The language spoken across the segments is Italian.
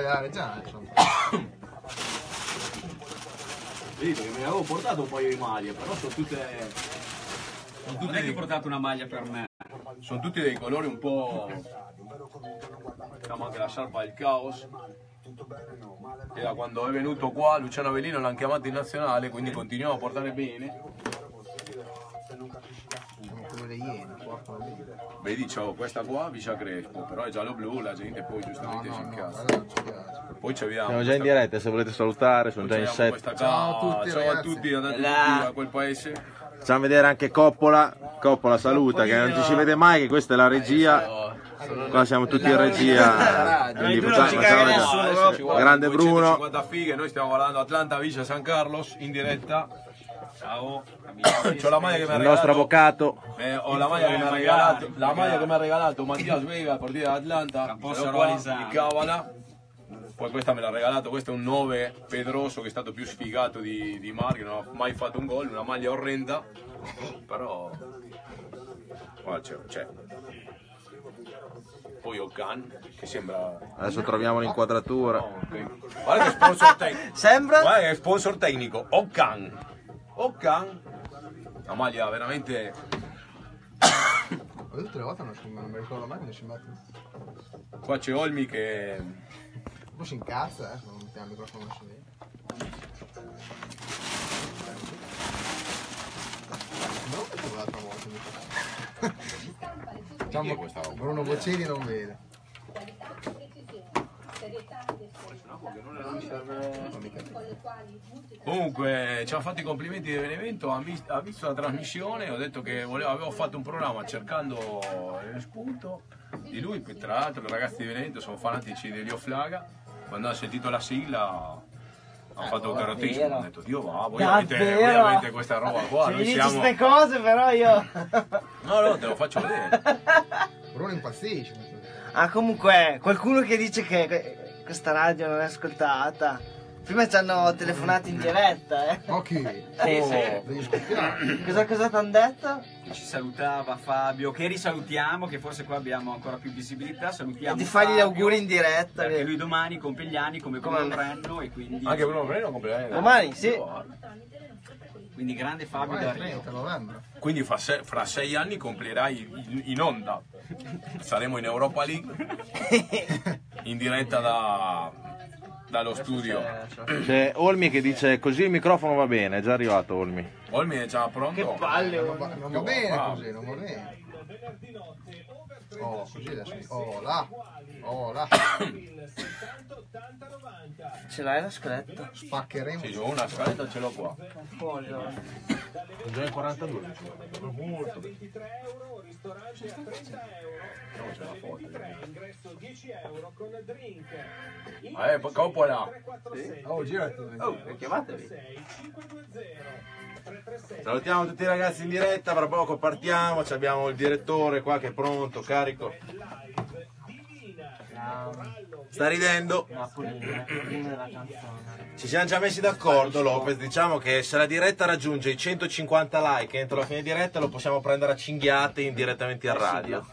Reggiana, insomma. Sì, perché me ne avevo portato un paio di maglie, però sono tutte. Sono Non tutte è che ho portato una maglia per me. sono tutti dei colori un po'. Diciamo anche la sciarpa del caos. E da quando è venuto qua Luciano Avellino l'hanno chiamato in nazionale, quindi continuiamo a portare bene. Le iene, portano. Vedi, c'ho questa qua, Vicia Crespo, però è giallo-blu, la gente poi No, giustamente no, si no, non ci piace. Poi ci abbiamo Siamo già in diretta, se volete salutare, sono già in set. questa Ciao a tutti, ciao a ragazzi. tutti, andate a quel paese. Facciamo vedere anche Coppola. Coppola saluta, che non ci si vede mai, che questa è la regia. Qua siamo tutti in regia. Quindi facciamo, ci facciamo nessuno, Grande Bruno. 250 fighe, noi stiamo guardando Atlanta Vicia San Carlos in diretta. Ciao, C'ho la maglia che mi ha Il nostro regalato. avvocato. eh, ho la maglia che mi ha regalato, la maglia che mi ha regalato Mattias Vega al portiere dell'Atlanta. La posso di Cavala. Poi questa me l'ha regalato, questo è un 9 Pedroso che è stato più sfigato di, di Mar, che non ha mai fatto un gol, una maglia orrenda. Però. Guarda, c'è, c'è. Poi Okan, che sembra. Adesso troviamo l'inquadratura. no, ok. Guarda che sponsor tecnico. Sembra? Guarda che sponsor tecnico, Okan. Okan. Una maglia veramente. Ma tutte le volte non, non mi ricordo mai come si mette. Qua c'è Olmi che. Un po' si incazza, eh, se non mettiamo il microfono messo lì. Non lo mettevo l'altra volta il microfono. Diciamo? Bruno Bocelli non vede. Comunque ci ha fatto i complimenti di Benevento, ha, vis- ha visto la trasmissione, ho detto che volevo- avevo fatto un programma cercando il spunto di lui, tra l'altro i ragazzi di Benevento sono fanatici di Elio Flaga, quando hanno sentito la sigla hanno fatto un carotismo, hanno detto Dio va, voi avete, voi avete questa roba qua, noi dici siamo... queste cose però io... No, no, te lo faccio vedere. Bruno impazzisce. ah comunque, qualcuno che dice che questa radio non è ascoltata. Prima ci hanno telefonato in diretta, eh. Occhi, Sì, sì. devi scoppiare. Cosa, cosa ti hanno detto? Ci salutava Fabio, che risalutiamo, che forse qua abbiamo ancora più visibilità. Salutiamo E di fargli gli auguri in diretta. Perché che- lui domani compie gli anni come Come Bruno. Brenno e quindi, Anche Bruno Breno compleanno. Domani, sì. Quindi grande Fabio da Rio. 30 novembre. Quindi fra, se- fra sei anni compilerai in, in onda. Saremo in Europa League in diretta da- dallo studio. C'è Olmi che dice così il microfono va bene, è già arrivato Olmi. Olmi è già pronto? Che palle. Non va, non va bene così, non va bene. Oh, così adesso. Oh là. Oh là. Ce l'hai la scaletta? Spaccheremo. Sì, ho una scaletta ce l'ho qua. Foglio. Già in 42. Molto bene. No, c'è la foto. Eh, poi coppola. Oh, girati. Oh, chiamatevi. Salutiamo tutti i ragazzi in diretta, tra poco partiamo, ci abbiamo il direttore qua che è pronto, carico. Sta ridendo. Ci siamo già messi d'accordo Lopez, diciamo che se la diretta raggiunge i 150 like entro la fine diretta lo possiamo prendere a cinghiate indirettamente a radio.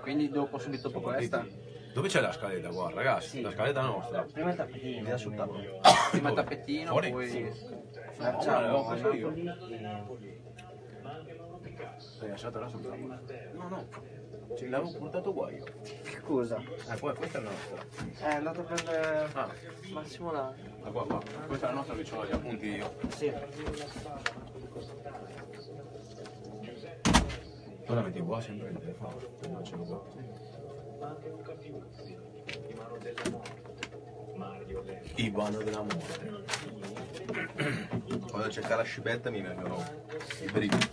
Quindi dopo, subito dopo questa, Dove c'è la scaletta? Guarda, ragazzi, la scaletta nostra. Prima il tavolo. prima il tappetino, Fuori? poi Facciamo l'ho preso io. L'hai lasciata là sul tavolo? No, no. Ce l'avevo portato qua io. Scusa. Eh, poi questa è la nostra. È andato a prendere Ah, Massimo là. ah, qua, qua. Questa è la nostra che ho gli appunti io. Sì. Tu la metti qua sempre il telefono. Non ce l'ho qua. Ivano della morte. Quando c'è la scibetta mi vengono i brividi.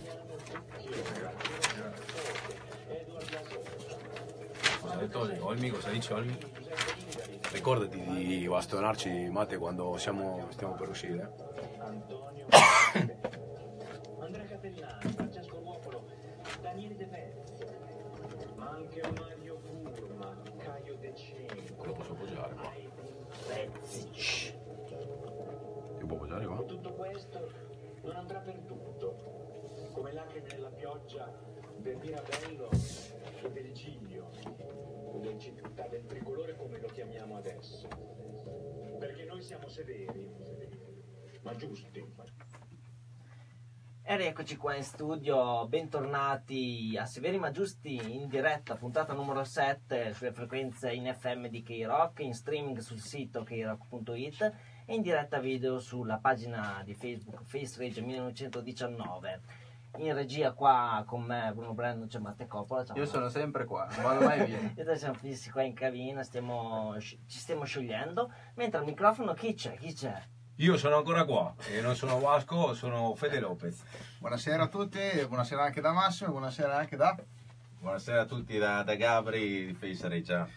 Cosa ha detto Olmi? Cosa dice Olmi? Ricordati di bastonarci, Mate, quando siamo, stiamo per uscire. Lo posso appoggiare qua. Qua? Tutto questo non andrà perduto, come lacrime nella pioggia del Mirabello o del Giglio, o del città del tricolore come lo chiamiamo adesso. Perché noi siamo severi, ma giusti. E rieccoci qua in studio, bentornati a Severi ma Giusti in diretta, puntata numero 7 sulle frequenze in FM di K-Rock, in streaming sul sito krock.it e in diretta video sulla pagina di Facebook FaceRage 1919. In regia qua con me Bruno Brando c'è Matte Coppola. Ciao, Io Matte. sono sempre qua, non vado mai via. E noi siamo fissi qua in cabina, stiamo, ci stiamo sciogliendo, mentre al microfono chi c'è? Chi c'è? Io sono ancora qua e non sono Vasco, sono Fede Lopez. Buonasera a tutti, buonasera anche da Massimo, buonasera anche da... Buonasera a tutti da, da Gabri di Face Regia.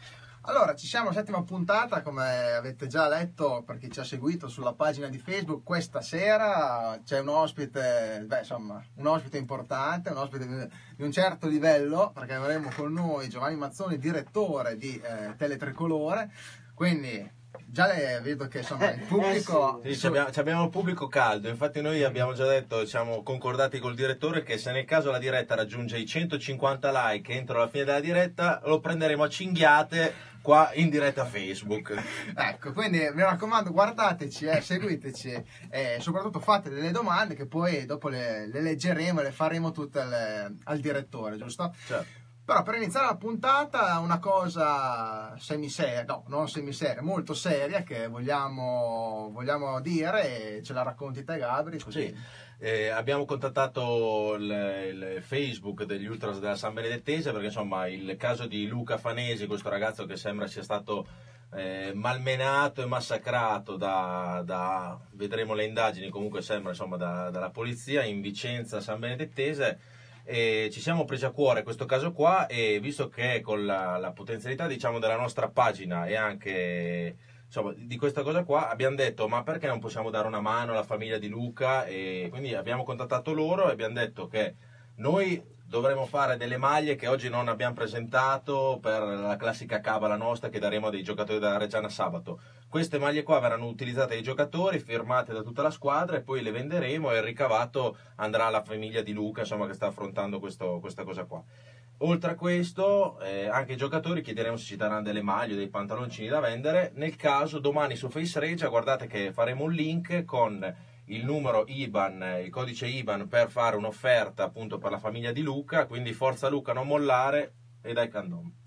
Allora, ci siamo settima puntata, come avete già letto per chi ci ha seguito sulla pagina di Facebook, questa sera c'è un ospite, beh insomma, un ospite importante, un ospite di un certo livello, perché avremo con noi Giovanni Mazzoni, direttore di eh, Teletricolore, quindi già le- vedo che insomma il pubblico... Sì, ci abbiamo, abbiamo un pubblico caldo, infatti noi abbiamo già detto, siamo concordati col direttore che se nel caso la diretta raggiunge i 150 like entro la fine della diretta lo prenderemo a cinghiate qua in diretta Facebook. Ecco, quindi mi raccomando, guardateci, eh, seguiteci e soprattutto fate delle domande che poi dopo le, le leggeremo e le faremo tutte al, al direttore, giusto? Certo. Però per iniziare la puntata una cosa semiseria, no, non semiseria, molto seria che vogliamo, vogliamo dire e ce la racconti te Gabri. Così. Sì, eh, abbiamo contattato il, il Facebook degli Ultras della San Benedettese perché insomma il caso di Luca Fanesi, questo ragazzo che sembra sia stato eh, malmenato e massacrato da, da- vedremo le indagini, comunque sembra insomma da- dalla polizia in Vicenza San Benedettese e ci siamo presi a cuore questo caso qua e visto che con la, la potenzialità diciamo della nostra pagina e anche insomma, di questa cosa qua abbiamo detto ma perché non possiamo dare una mano alla famiglia di Luca? E quindi abbiamo contattato loro e abbiamo detto che noi dovremo fare delle maglie che oggi non abbiamo presentato per la classica cabala nostra che daremo a dei giocatori della Reggiana sabato. Queste maglie qua verranno utilizzate dai giocatori, firmate da tutta la squadra e poi le venderemo e il ricavato andrà alla famiglia di Luca insomma, che sta affrontando questo- questa cosa qua. Oltre a questo, eh, anche ai giocatori chiederemo se ci daranno delle maglie o dei pantaloncini da vendere. Nel caso, domani su Face Regia, guardate che faremo un link con il numero IBAN, il codice IBAN per fare un'offerta appunto per la famiglia di Luca. Quindi forza Luca, non mollare e dai candom.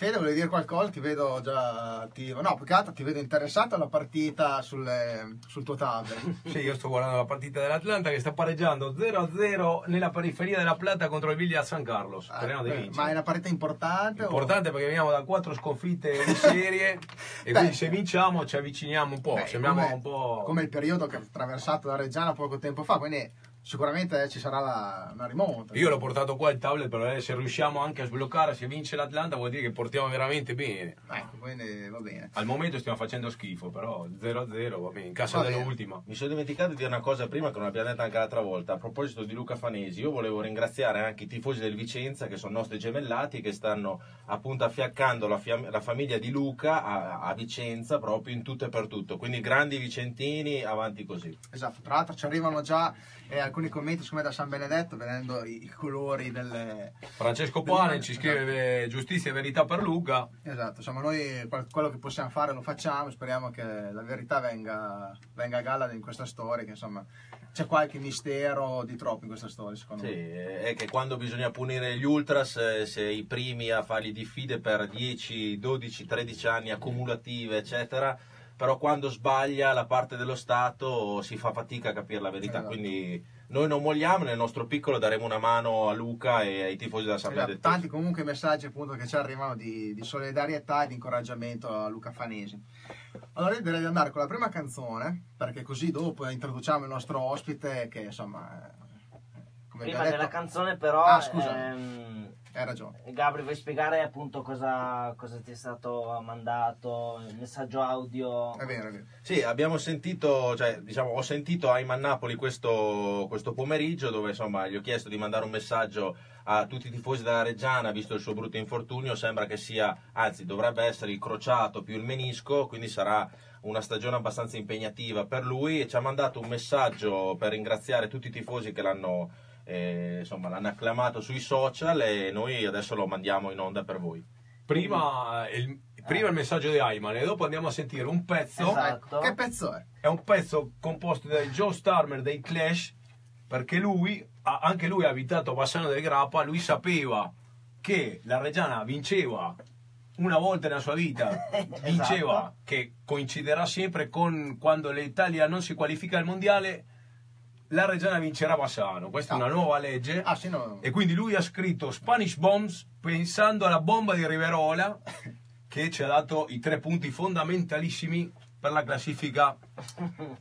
Fede, volevi dire qualcosa? Ti vedo già attivo. No, altro ti vedo interessato alla partita sulle- sul tuo tablet. Sì, io sto guardando la partita dell'Atlanta che sta pareggiando 0-0 nella periferia della Plata contro il Villa San Carlos. Speriamo di Eh, vincere. Ma è una partita importante? o- Importante perché veniamo da quattro sconfitte di serie e Beh. quindi se vinciamo ci avviciniamo un po', Beh, come- un po'... come il periodo che ha attraversato la Reggiana poco tempo fa, quindi sicuramente ci sarà la- una rimonta. Io l'ho portato qua il tablet per vedere se riusciamo anche a sbloccare, se vince l'Atlanta vuol dire che portiamo veramente bene. Ecco, quindi va bene. Al momento stiamo facendo schifo, però 0-0 va bene, in casa dell'ultima. Mi sono dimenticato di dire una cosa prima che non abbiamo detto anche l'altra volta. A proposito di Luca Fanesi, io volevo ringraziare anche i tifosi del Vicenza che sono nostri gemellati che stanno appunto affiaccando la, la famiglia di Luca a, a Vicenza proprio in tutto e per tutto. Quindi grandi vicentini, avanti così. Esatto, tra l'altro ci arrivano già eh, alcuni commenti siccome da San Benedetto vedendo i, i colori delle... Francesco Pane ci scrive giustizia e verità per Luca. Esatto, insomma noi quel- quello che possiamo fare lo facciamo, speriamo che la verità venga, venga a galla in questa storia, che insomma c'è qualche mistero di troppo in questa storia secondo Sì, me. è che quando bisogna punire gli ultras, eh, se i primi a fargli diffide per 10, 12, 13 anni accumulative, eccetera, però quando sbaglia la parte dello Stato si fa fatica a capire la verità. Esatto. Quindi noi non molliamo, nel nostro piccolo daremo una mano a Luca e ai tifosi della San Esatto, tanti comunque messaggi appunto che ci arrivano di, di solidarietà e di incoraggiamento a Luca Fanesi. Allora io direi di andare con la prima canzone, perché così dopo introduciamo il nostro ospite che insomma... eh, Come Prima abbiamo della detto, canzone però... Ah, scusa. ehm, hai ragione. Gabri, vuoi spiegare appunto cosa, cosa ti è stato mandato, il messaggio audio? È vero, è vero. Sì, abbiamo sentito, cioè, diciamo, ho sentito Ayman Napoli questo, questo pomeriggio dove insomma gli ho chiesto di mandare un messaggio a tutti i tifosi della Reggiana, visto il suo brutto infortunio, sembra che sia, anzi dovrebbe essere il crociato più il menisco, quindi sarà una stagione abbastanza impegnativa per lui e ci ha mandato un messaggio per ringraziare tutti i tifosi che l'hanno, eh, insomma, l'hanno acclamato sui social e noi adesso lo mandiamo in onda per voi. Prima eh, il, prima il messaggio di Ayman e dopo andiamo a sentire un pezzo. Esatto. Che pezzo è? È un pezzo composto da Joe Starmer dei Clash perché lui, ha- anche lui ha abitato a Bassano del Grappa, lui sapeva che la Reggiana vinceva una volta nella sua vita, vinceva Esatto. che coinciderà sempre con quando l'Italia non si qualifica al mondiale, la Reggiana vincerà Bassano. Questa è una nuova legge. Ah, sì, no. E quindi lui ha scritto Spanish Bombs pensando alla bomba di Riverola che ci ha dato i tre punti fondamentalissimi per la classifica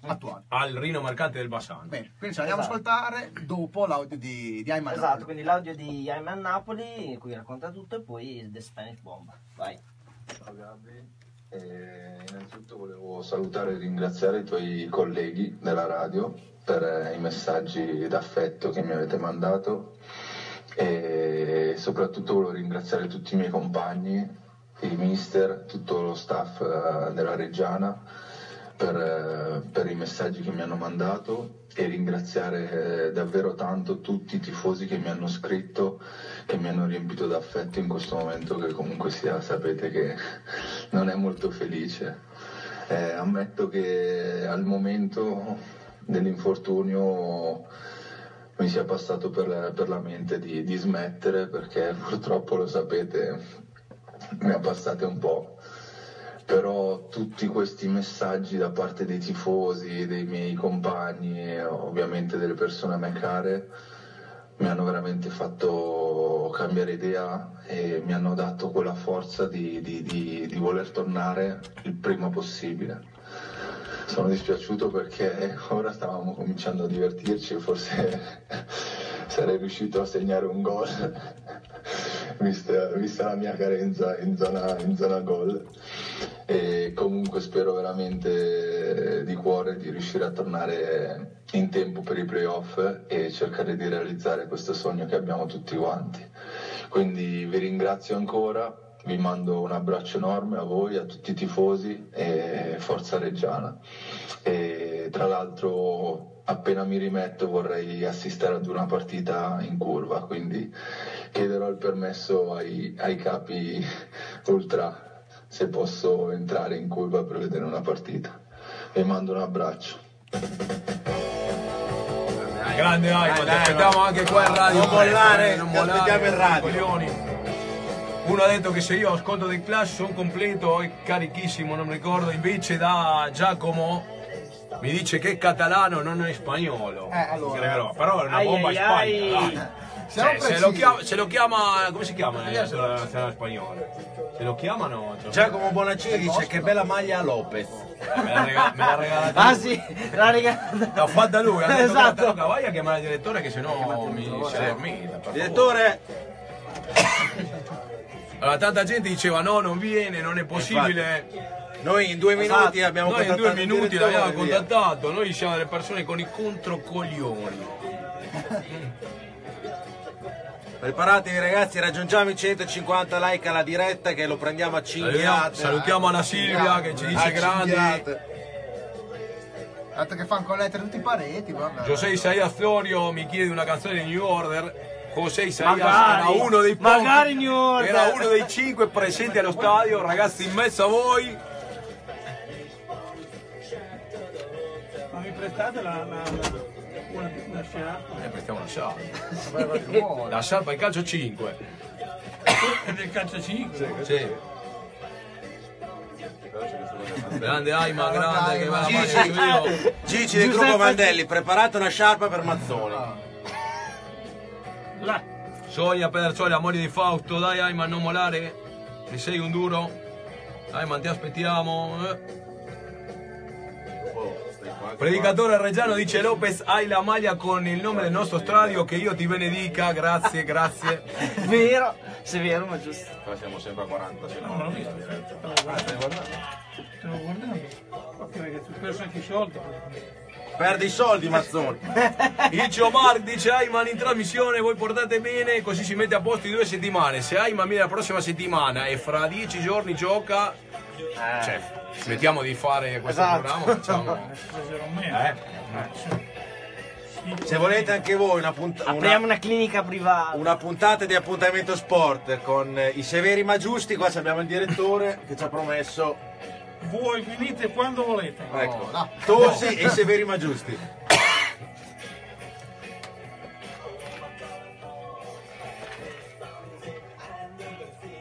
Attuale. al Rino Mercante del Bassano. Bene, quindi ce l'andiamo Esatto. a ascoltare dopo l'audio di, di Ayman. Esatto, quindi l'audio di Ayman Napoli, in cui racconta tutto, e poi The Spanish Bomb. Vai. Ciao Gabri, Eh, innanzitutto volevo salutare e ringraziare i tuoi colleghi della radio per eh, i messaggi d'affetto che mi avete mandato e soprattutto volevo ringraziare tutti i miei compagni, i mister, tutto lo staff eh, della Reggiana per, eh, per i messaggi che mi hanno mandato e ringraziare eh, davvero tanto tutti i tifosi che mi hanno scritto, che mi hanno riempito d'affetto in questo momento che comunque sia sapete che non è molto felice. Eh, ammetto che al momento dell'infortunio mi sia passato per, per la mente di, di smettere perché purtroppo lo sapete ne ha passate un po' però tutti questi messaggi da parte dei tifosi, dei miei compagni e ovviamente delle persone a me care mi hanno veramente fatto cambiare idea e mi hanno dato quella forza di, di- di- di voler tornare il prima possibile. Sono dispiaciuto perché ora stavamo cominciando a divertirci e forse sarei riuscito a segnare un gol, vista, vista la mia carenza in zona, in zona gol. E comunque spero veramente di cuore di riuscire a tornare in tempo per i playoff e cercare di realizzare questo sogno che abbiamo tutti quanti. Quindi vi ringrazio ancora, vi mando un abbraccio enorme a voi, a tutti i tifosi e forza Reggiana. E tra l'altro appena mi rimetto vorrei assistere ad una partita in curva, quindi chiederò il permesso ai, ai capi ultra se posso entrare in curva per vedere una partita. Vi mando un abbraccio. Grande Ayman, ti dai, aspettiamo anche qua in radio. Non mollare, non mollare, aspettiamo in radio. coglioni. Uno ha detto che se io ascolto dei Clash sono completo e carichissimo, non mi ricordo, invece da Giacomo mi dice che è catalano, non è spagnolo. Eh, allora. Però- è una bomba ai, in Spagna. ai. Cioè, se, lo chiama, se lo chiama, come si chiama nella nazionale spagnola? Se lo chiamano, cioè, Giacomo Bonaccini dice che bella maglia a Lopez. eh, me l'ha rega- me l'ha regalata Ah sì, l'ha regalata. L'ha fatta lui, ha detto Esatto. esatto. vai a chiamare il direttore che sennò mi si è dormita. Direttore, Allora, tanta gente diceva no, non viene, non è possibile. noi in due minuti abbiamo Noi in due minuti l'abbiamo contattato, noi siamo delle persone con i controcoglioni. Preparatevi ragazzi, raggiungiamo i 150 like alla diretta che lo prendiamo a cinghiate. Salutiamo Anna Silvia che ci dice cinghiate. Dato che fanno connettere tutti i pareti, guarda. José Isaías Florio mi chiede una canzone di New Order. José Isaías Magari, era uno dei pochi, magari New Order. era uno dei cinque presenti allo stadio, ragazzi in mezzo a voi. Ma mi prestate la, la, la- una, una sciarpa? Eh, prestiamo una sciarpa. La sciarpa in calcio 5. È del calcio 5. Sì. Grande Ayman, grande che me la Gigi, mangio io. Gigi del Giuseppe- gruppo Mandelli, preparate una sciarpa per Mazzoni. Là. Sonia Pedersoli, amore di Fausto, dai Ayman non molare, che sei un duro. Ayman ti aspettiamo. eh. Predicatore Reggiano dice Lopez, hai la maglia con il nome del nostro stadio, che io ti benedica, grazie, grazie. Vero, se è vero, ma giusto. Qua siamo sempre a 40 No, non l'ho visto. Stavo guardando. Stavo guardando. Ok, perché tu perso anche i soldi. Perdi i soldi Mazzoni. Icio Mark dice Ayman in trasmissione, voi portate bene, così si mette a posto in due settimane. Se Ayman viene la prossima settimana e fra dieci giorni gioca, cioè, smettiamo di fare questo Esatto. programma, facciamo... Esagero Eh? Se volete anche voi una, punt- Apriamo una, una clinica privata. una puntata di appuntamento sport con eh, i severi ma giusti, qua abbiamo il direttore che ci ha promesso Voi venite quando volete. ecco, no. Tosi e i severi ma giusti.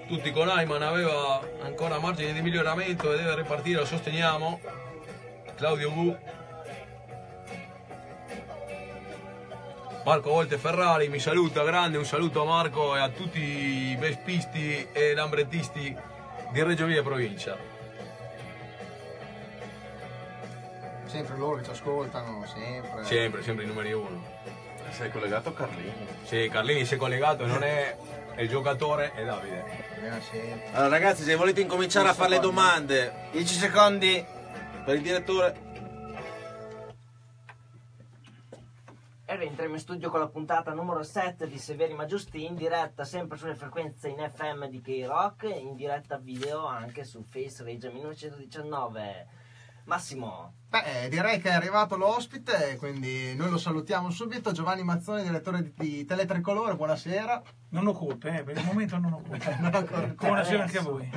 Tutti con Ayman aveva ancora margine di miglioramento e deve ripartire, lo sosteniamo. Claudio Bu. Marco Volte Ferrari mi saluta, grande, un saluto a Marco e a tutti i vespisti e lambrettisti di Reggio Emilia provincia. Sempre loro che ci ascoltano, sempre. Sempre, sempre i numeri uno. Sei collegato a Carlini? Sì, Carlini si è collegato, non è è il giocatore, è Davide. Allora ragazzi, se volete incominciare a fare le domande 10 secondi. per il direttore, E rientriamo in studio con la puntata numero 7 di Severi ma Giusti in diretta sempre sulle frequenze in FM di K-Rock, in diretta video anche su Face Reggio 1919. Massimo, Beh, eh, direi che è arrivato l'ospite, quindi noi lo salutiamo subito. Giovanni Mazzoni, direttore di, Teletricolore, buonasera. Non ho colpe, eh, per il momento non ho colpe. Non. Buonasera anche a voi.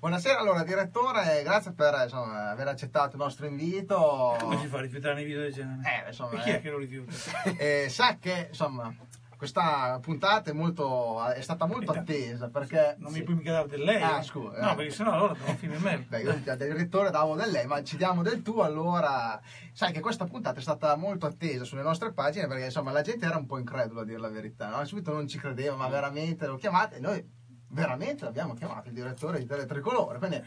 Buonasera, allora direttore, grazie per insomma, aver accettato il nostro invito. Come si fa a rifiutare i video del genere? Eh, insomma, e chi è eh. che lo rifiuta? Eh, sa che insomma questa puntata è, molto, è stata molto attesa perché Non sì. mi puoi mica dare del lei? Ah, scusa, No, eh. perché sennò allora devo finire me. Beh, io da direttore davo del lei, ma ci diamo del tu, allora sai che questa puntata è stata molto attesa sulle nostre pagine perché insomma la gente era un po' incredula a dire la verità, no? subito non ci credeva, ma veramente lo chiamate e noi veramente l'abbiamo chiamato il direttore di Teletricolore, quindi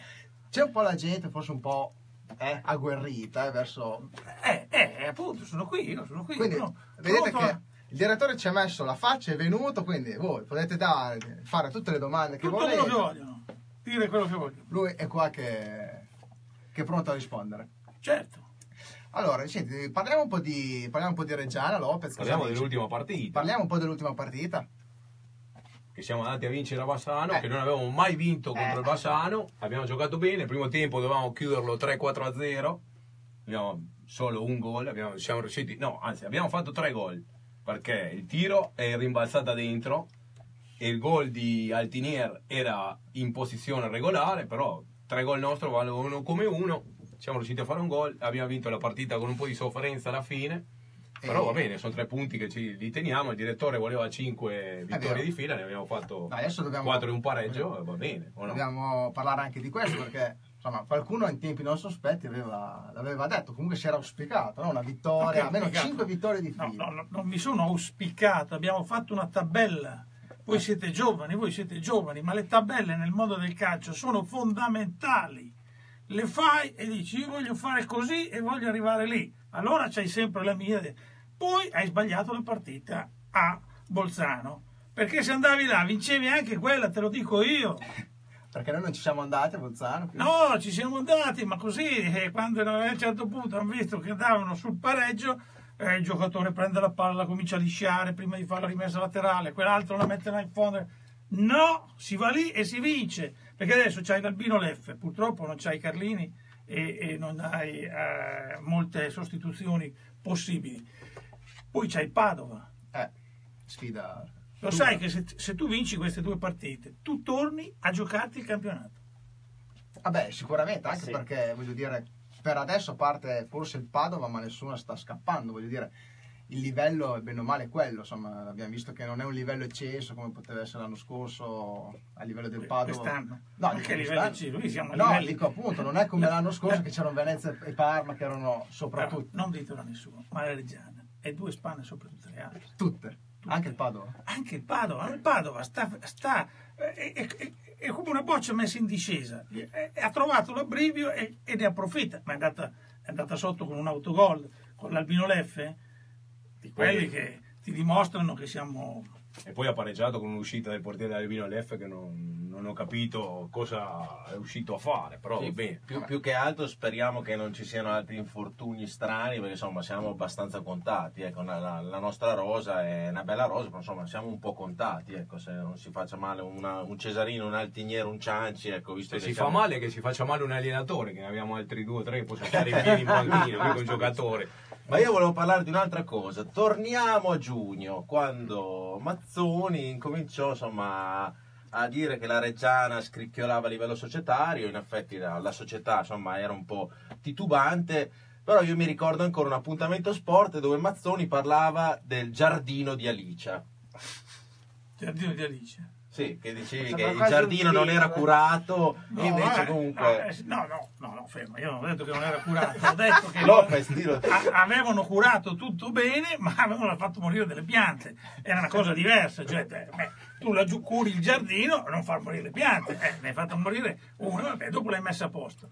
c'è un po' la gente forse un po' eh, agguerrita eh, verso... Eh, eh, appunto, sono qui, io sono qui. Quindi no, vedete che il direttore ci ha messo la faccia, è venuto, quindi voi potete dare, fare tutte le domande che Tutto volete. quello che vogliono. Dire quello che vogliono. Lui è qua che, che è pronto a rispondere. Certo. Allora, senti, parliamo un po' di, parliamo un po' di Reggiana Lopez. Parliamo dell'ultima partita. Parliamo un po' dell'ultima partita. che siamo andati a vincere a Bassano, Eh. che non avevamo mai vinto contro Eh. il Bassano, abbiamo giocato bene, il primo tempo dovevamo chiuderlo 3-4 a 0, abbiamo solo un gol, abbiamo- siamo riusciti, no, anzi abbiamo fatto tre gol, perché il tiro è rimbalzata dentro e il gol di Altinier era in posizione regolare, però tre gol nostri valgono come uno, siamo riusciti a fare un gol, abbiamo vinto la partita con un po' di sofferenza alla fine. Però va bene, sono tre punti che ci, li teniamo. Il direttore voleva cinque vittorie di fila, ne abbiamo fatto No, dobbiamo- 4 e un pareggio, va bene. no? Dobbiamo parlare anche di questo perché insomma, qualcuno in tempi non sospetti aveva, l'aveva detto, comunque si era auspicato, no? una vittoria, almeno auspicato. 5 vittorie di fila. no, no, non mi sono auspicato, abbiamo fatto una tabella. Voi siete giovani, voi siete giovani, ma le tabelle nel mondo del calcio sono fondamentali. Le fai e dici io voglio fare così e voglio arrivare lì. Allora c'hai sempre la mia. Poi hai sbagliato la partita a Bolzano. Perché se andavi là vincevi anche quella, te lo dico io. Perché noi non ci siamo andati a Bolzano. quindi- No, ci siamo andati, ma così eh, quando a un certo punto hanno visto che andavano sul pareggio, eh, il giocatore prende la palla, comincia a lisciare prima di fare la rimessa laterale, quell'altro la mette là in fondo. No, si va lì e si vince, perché adesso c'hai l'Albino Leffe, purtroppo non c'hai Carlini e, e non hai eh, molte sostituzioni possibili. Poi c'hai Padova. Eh, sfida. Lo sai che se, se tu vinci queste due partite, tu torni a giocarti il campionato. Vabbè, sicuramente, anche Sì. perché voglio dire, per adesso a parte forse il Padova, ma nessuno sta scappando, voglio dire, il livello è bene o male quello, insomma, abbiamo visto che non è un livello ecceso come poteva essere l'anno scorso a livello del Padova. Quest'anno. No, Anche a livello ecceso, noi siamo a No, livelli- dico appunto, non è come l'anno scorso che c'erano Venezia e Parma che erano soprattutto Però non ditelo a nessuno, ma la Reggiana è due spanne sopra tutte le altre. tutte, anche il Padova. Anche il Padova, il Padova sta, sta- è, è- è- è come una boccia messa in discesa, ha trovato l'abbrivio e, e ne approfitta, ma è andata, è andata sotto con un autogol con l'Albino Leffe, di quelli. che ti dimostrano che siamo... E poi ha pareggiato con un'uscita del portiere Albino Leff che non, non ho capito cosa è uscito a fare, però va bene. Più, più che altro speriamo che non ci siano altri infortuni strani, perché insomma siamo abbastanza contati. Ecco, la, la- nostra rosa è una bella rosa, però insomma siamo un po' contati. Ecco, se non si faccia male una- un Cesarino, un Altiniero, un Cianci, ecco, visto Se che si siamo- fa male che si faccia male un allenatore, che ne abbiamo altri due o tre, possiamo stare in piedi in panchina, mica un giocatore. Ma io volevo parlare di un'altra cosa. Torniamo a giugno, quando Mazzoni incominciò insomma a dire che la Reggiana scricchiolava a livello societario, in effetti la, la società insomma era un po' titubante, però io mi ricordo ancora un appuntamento sport dove Mazzoni parlava del giardino di Alicia. Giardino di Alice. Sì, che dicevi Sembra che il giardino non era curato No, e invece eh, comunque... no, no, no, no, fermo, io non ho detto che non era curato, ho detto che Lopez, dillo. a- avevano curato tutto bene, ma avevano fatto morire delle piante. Era una cosa diversa, cioè beh, tu laggiù curi il giardino, non far morire le piante, eh, ne hai fatto morire una, vabbè, dopo l'hai messa a posto.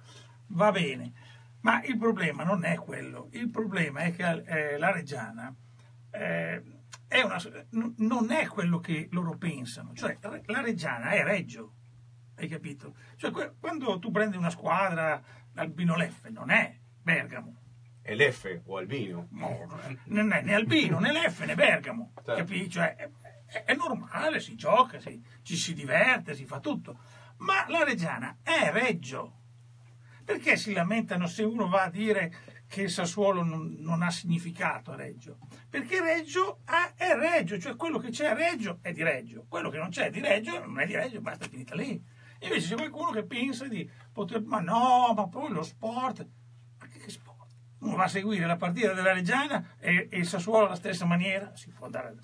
Va bene, ma il problema non è quello, il problema è che eh, la Reggiana eh, è una- non è quello che loro pensano, cioè la Reggiana è Reggio, hai capito? Cioè, quando tu prendi una squadra Albino Leffe, non è Bergamo, E l'F o Albino. no, non è né Albino né Leffe né Bergamo, Certo. capisci? Cioè, è, è- è normale, si gioca, si- ci si diverte, si fa tutto, ma la Reggiana è Reggio. Perché si lamentano se uno va a dire che il Sassuolo non, non ha significato a Reggio? Perché Reggio ha- è Reggio, cioè quello che c'è a Reggio è di Reggio, quello che non c'è di Reggio non è di Reggio, basta è finita lì. Invece c'è qualcuno che pensa di poter, ma no, ma poi lo sport, ma che, che sport? Uno va a seguire la partita della Reggiana e, e il Sassuolo alla stessa maniera, si può andare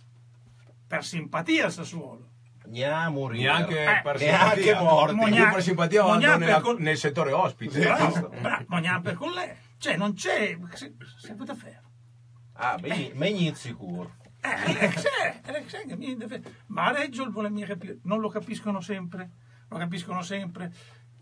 per simpatia al Sassuolo. Gna, morire. Neanche Eh, per neanche simpatia. morti. Mogna- Io per simpatia Mogna vado nella- per col- nel settore ospite. Bravo, bravo, Mognan per con lei. Cioè non c'è, se, se potete fare. Ah, Megni- sicuro. Eh, c'è, eh, Ma a Reggio il vuole mia capire, non lo capiscono sempre, lo capiscono sempre.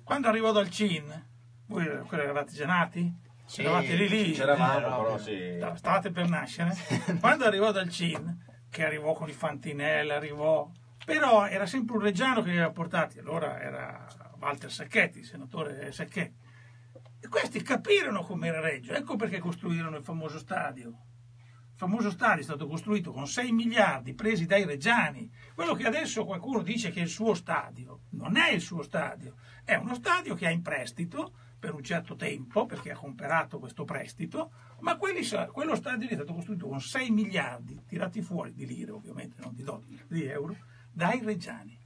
Quando arrivò dal CIN, voi eravate già nati? Sì, eravate lì lì? C'eravamo, Eh, però sì. Sta- Stavate per nascere. Quando arrivò dal CIN, che arrivò con i Fantinella, arrivò... Però era sempre un reggiano che li aveva portati, allora era Walter Sacchetti, il senatore Sacchetti. E questi capirono com'era Reggio, ecco perché costruirono il famoso stadio. Il famoso stadio è stato costruito con 6 miliardi presi dai reggiani. Quello che adesso qualcuno dice che è il suo stadio, non è il suo stadio, è uno stadio che ha in prestito per un certo tempo, perché ha comprato questo prestito, ma quelli quello stadio è stato costruito con 6 miliardi tirati fuori di lire, ovviamente, non di dollari, di euro, dai reggiani.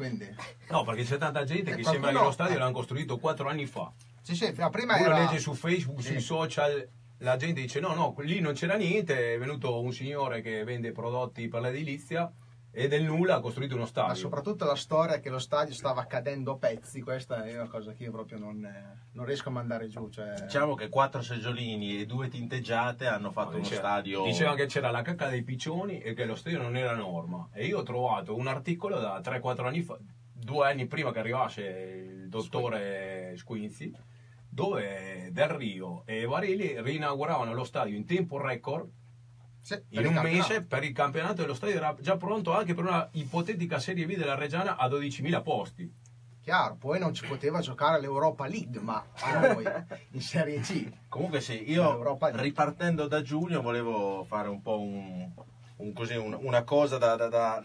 Quindi, No, perché c'è tanta gente E che sembra che lo stadio l'hanno costruito quattro anni fa. sì, sì, ma prima Uno era... legge su Facebook, sui social, la gente dice no, no, lì non c'era niente, è venuto un signore che vende prodotti per l'edilizia e del nulla ha costruito uno Ma stadio. soprattutto la storia che lo stadio stava cadendo a pezzi, questa è una cosa che io proprio non, non riesco a mandare giù. Cioè... Diciamo che quattro seggiolini e due tinteggiate hanno fatto uno Diceva- stadio. Diceva che c'era la cacca dei piccioni e che lo stadio non era norma. E io ho trovato un articolo da 3-4 anni fa, due anni prima che arrivasse il dottore Squinzi, dove Del Rio e Varelli rinauguravano lo stadio in tempo record Sì, in un mese per il campionato e lo stadio era già pronto anche per una ipotetica Serie B della Reggiana a 12.000 posti. Chiaro, poi non ci poteva giocare l'Europa League, ma a noi in Serie C. Comunque sì, io ripartendo da giugno volevo fare un po' un, un così, un- una cosa da, da- da-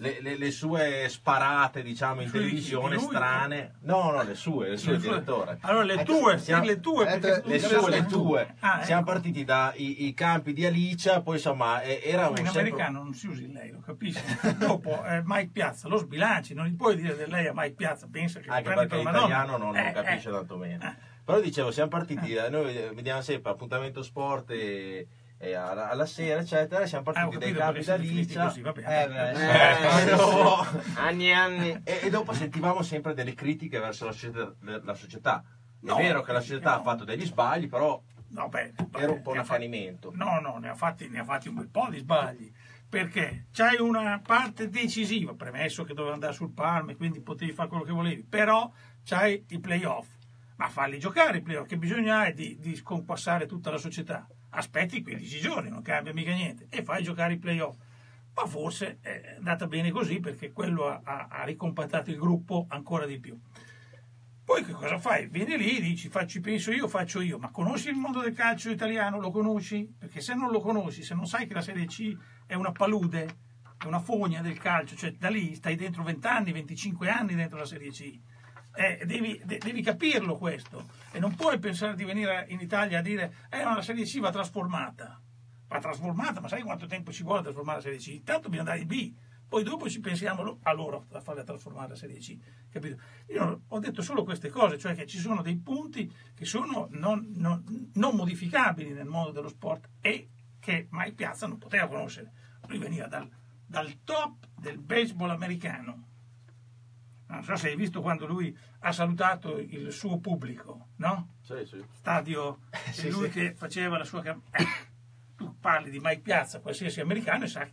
le, le- le- sue sparate diciamo in televisione di lui? strane. No, no, le sue, le sue, Le sue- direttore. Allora le Eh, tue, siamo- le tue, eh, perché Le sue, le tu- tue. Ah, Siamo ecco. partiti dai i campi di Alicia, poi insomma eh, era un In sempre- americano non si usi lei, lo capisci? Dopo eh, Mike Piazza lo sbilanci, non gli puoi dire di lei a Mike Piazza, pensa che anche perché l'italiano non, non Eh, capisce eh. tanto bene. Eh. Però dicevo, siamo partiti, da- noi vediamo sempre appuntamento sport e, e alla, alla sera, eccetera, siamo Ah, partiti dai capito campi perché da Alicia. così, va bene. Eh, beh, Eh, sì. no. Anni e anni. E, e dopo sentivamo sempre delle critiche verso la società. la società. È No, vero che la società no. ha fatto degli sbagli, però No, beh, era un po' un accanimento. No, no, ne ha, fatti, ne ha fatti un bel po' di sbagli. Perché c'hai una parte decisiva, premesso che doveva andare sul palmo e quindi potevi fare quello che volevi, però c'hai i playoff. Ma falli giocare i playoff, che bisogno hai di, di sconquassare tutta la società? Aspetti 15 giorni, non cambia mica niente, e fai giocare i playoff. Ma forse è andata bene così perché quello ha, ha- ha ricompattato il gruppo ancora di più. Poi che cosa fai? Vieni lì, dici faccio, penso io, faccio io, ma conosci il mondo del calcio italiano? Lo conosci? Perché se non lo conosci, se non sai che la Serie C è una palude, è una fogna del calcio, cioè da lì stai dentro 20 anni, 25 anni dentro la Serie C, Eh, devi, de- devi capirlo questo e non puoi pensare di venire in Italia a dire eh ma la Serie C va trasformata. Va trasformata ma sai quanto tempo ci vuole trasformare la Serie C? Intanto bisogna andare in B poi dopo ci pensiamo a loro a farla trasformare la Serie C capito? io ho detto solo queste cose cioè che ci sono dei punti che sono non, non- non modificabili nel mondo dello sport e che Mike Piazza non poteva conoscere. Lui veniva dal, dal top del baseball americano. Non so se hai visto quando lui ha salutato il suo pubblico, no? Sì, sì. Stadio, Sì, lui sì. che faceva la sua... Eh, tu parli di Mike Piazza, qualsiasi americano, e sa,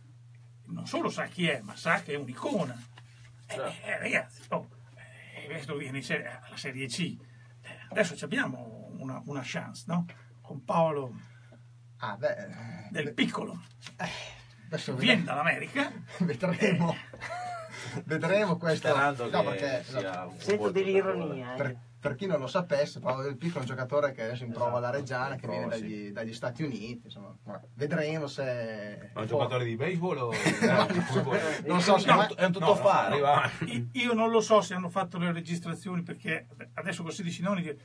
non solo sa chi è, ma sa che è un'icona. Eh, Certo. eh, ragazzi, oh, eh, questo viene in serie- alla Serie C. Eh, adesso ci abbiamo una, una chance, no? Con Paolo Ah, beh, eh, del Piccolo. adesso Viene dall'America. vedremo. Vedremo questo. Sperando No, che perché sia un Sento dell'ironia. per, eh. per chi non lo sapesse, Paolo Del Piccolo è un giocatore che adesso in prova alla Reggiana, che Prova, viene sì. dagli, dagli Stati Uniti. Insomma, ma vedremo se. Ma un giocatore di baseball o Non so se. È un, ma- è un tuttofare. arriva I- Io non lo so se hanno fatto le registrazioni perché adesso con 16 nonni che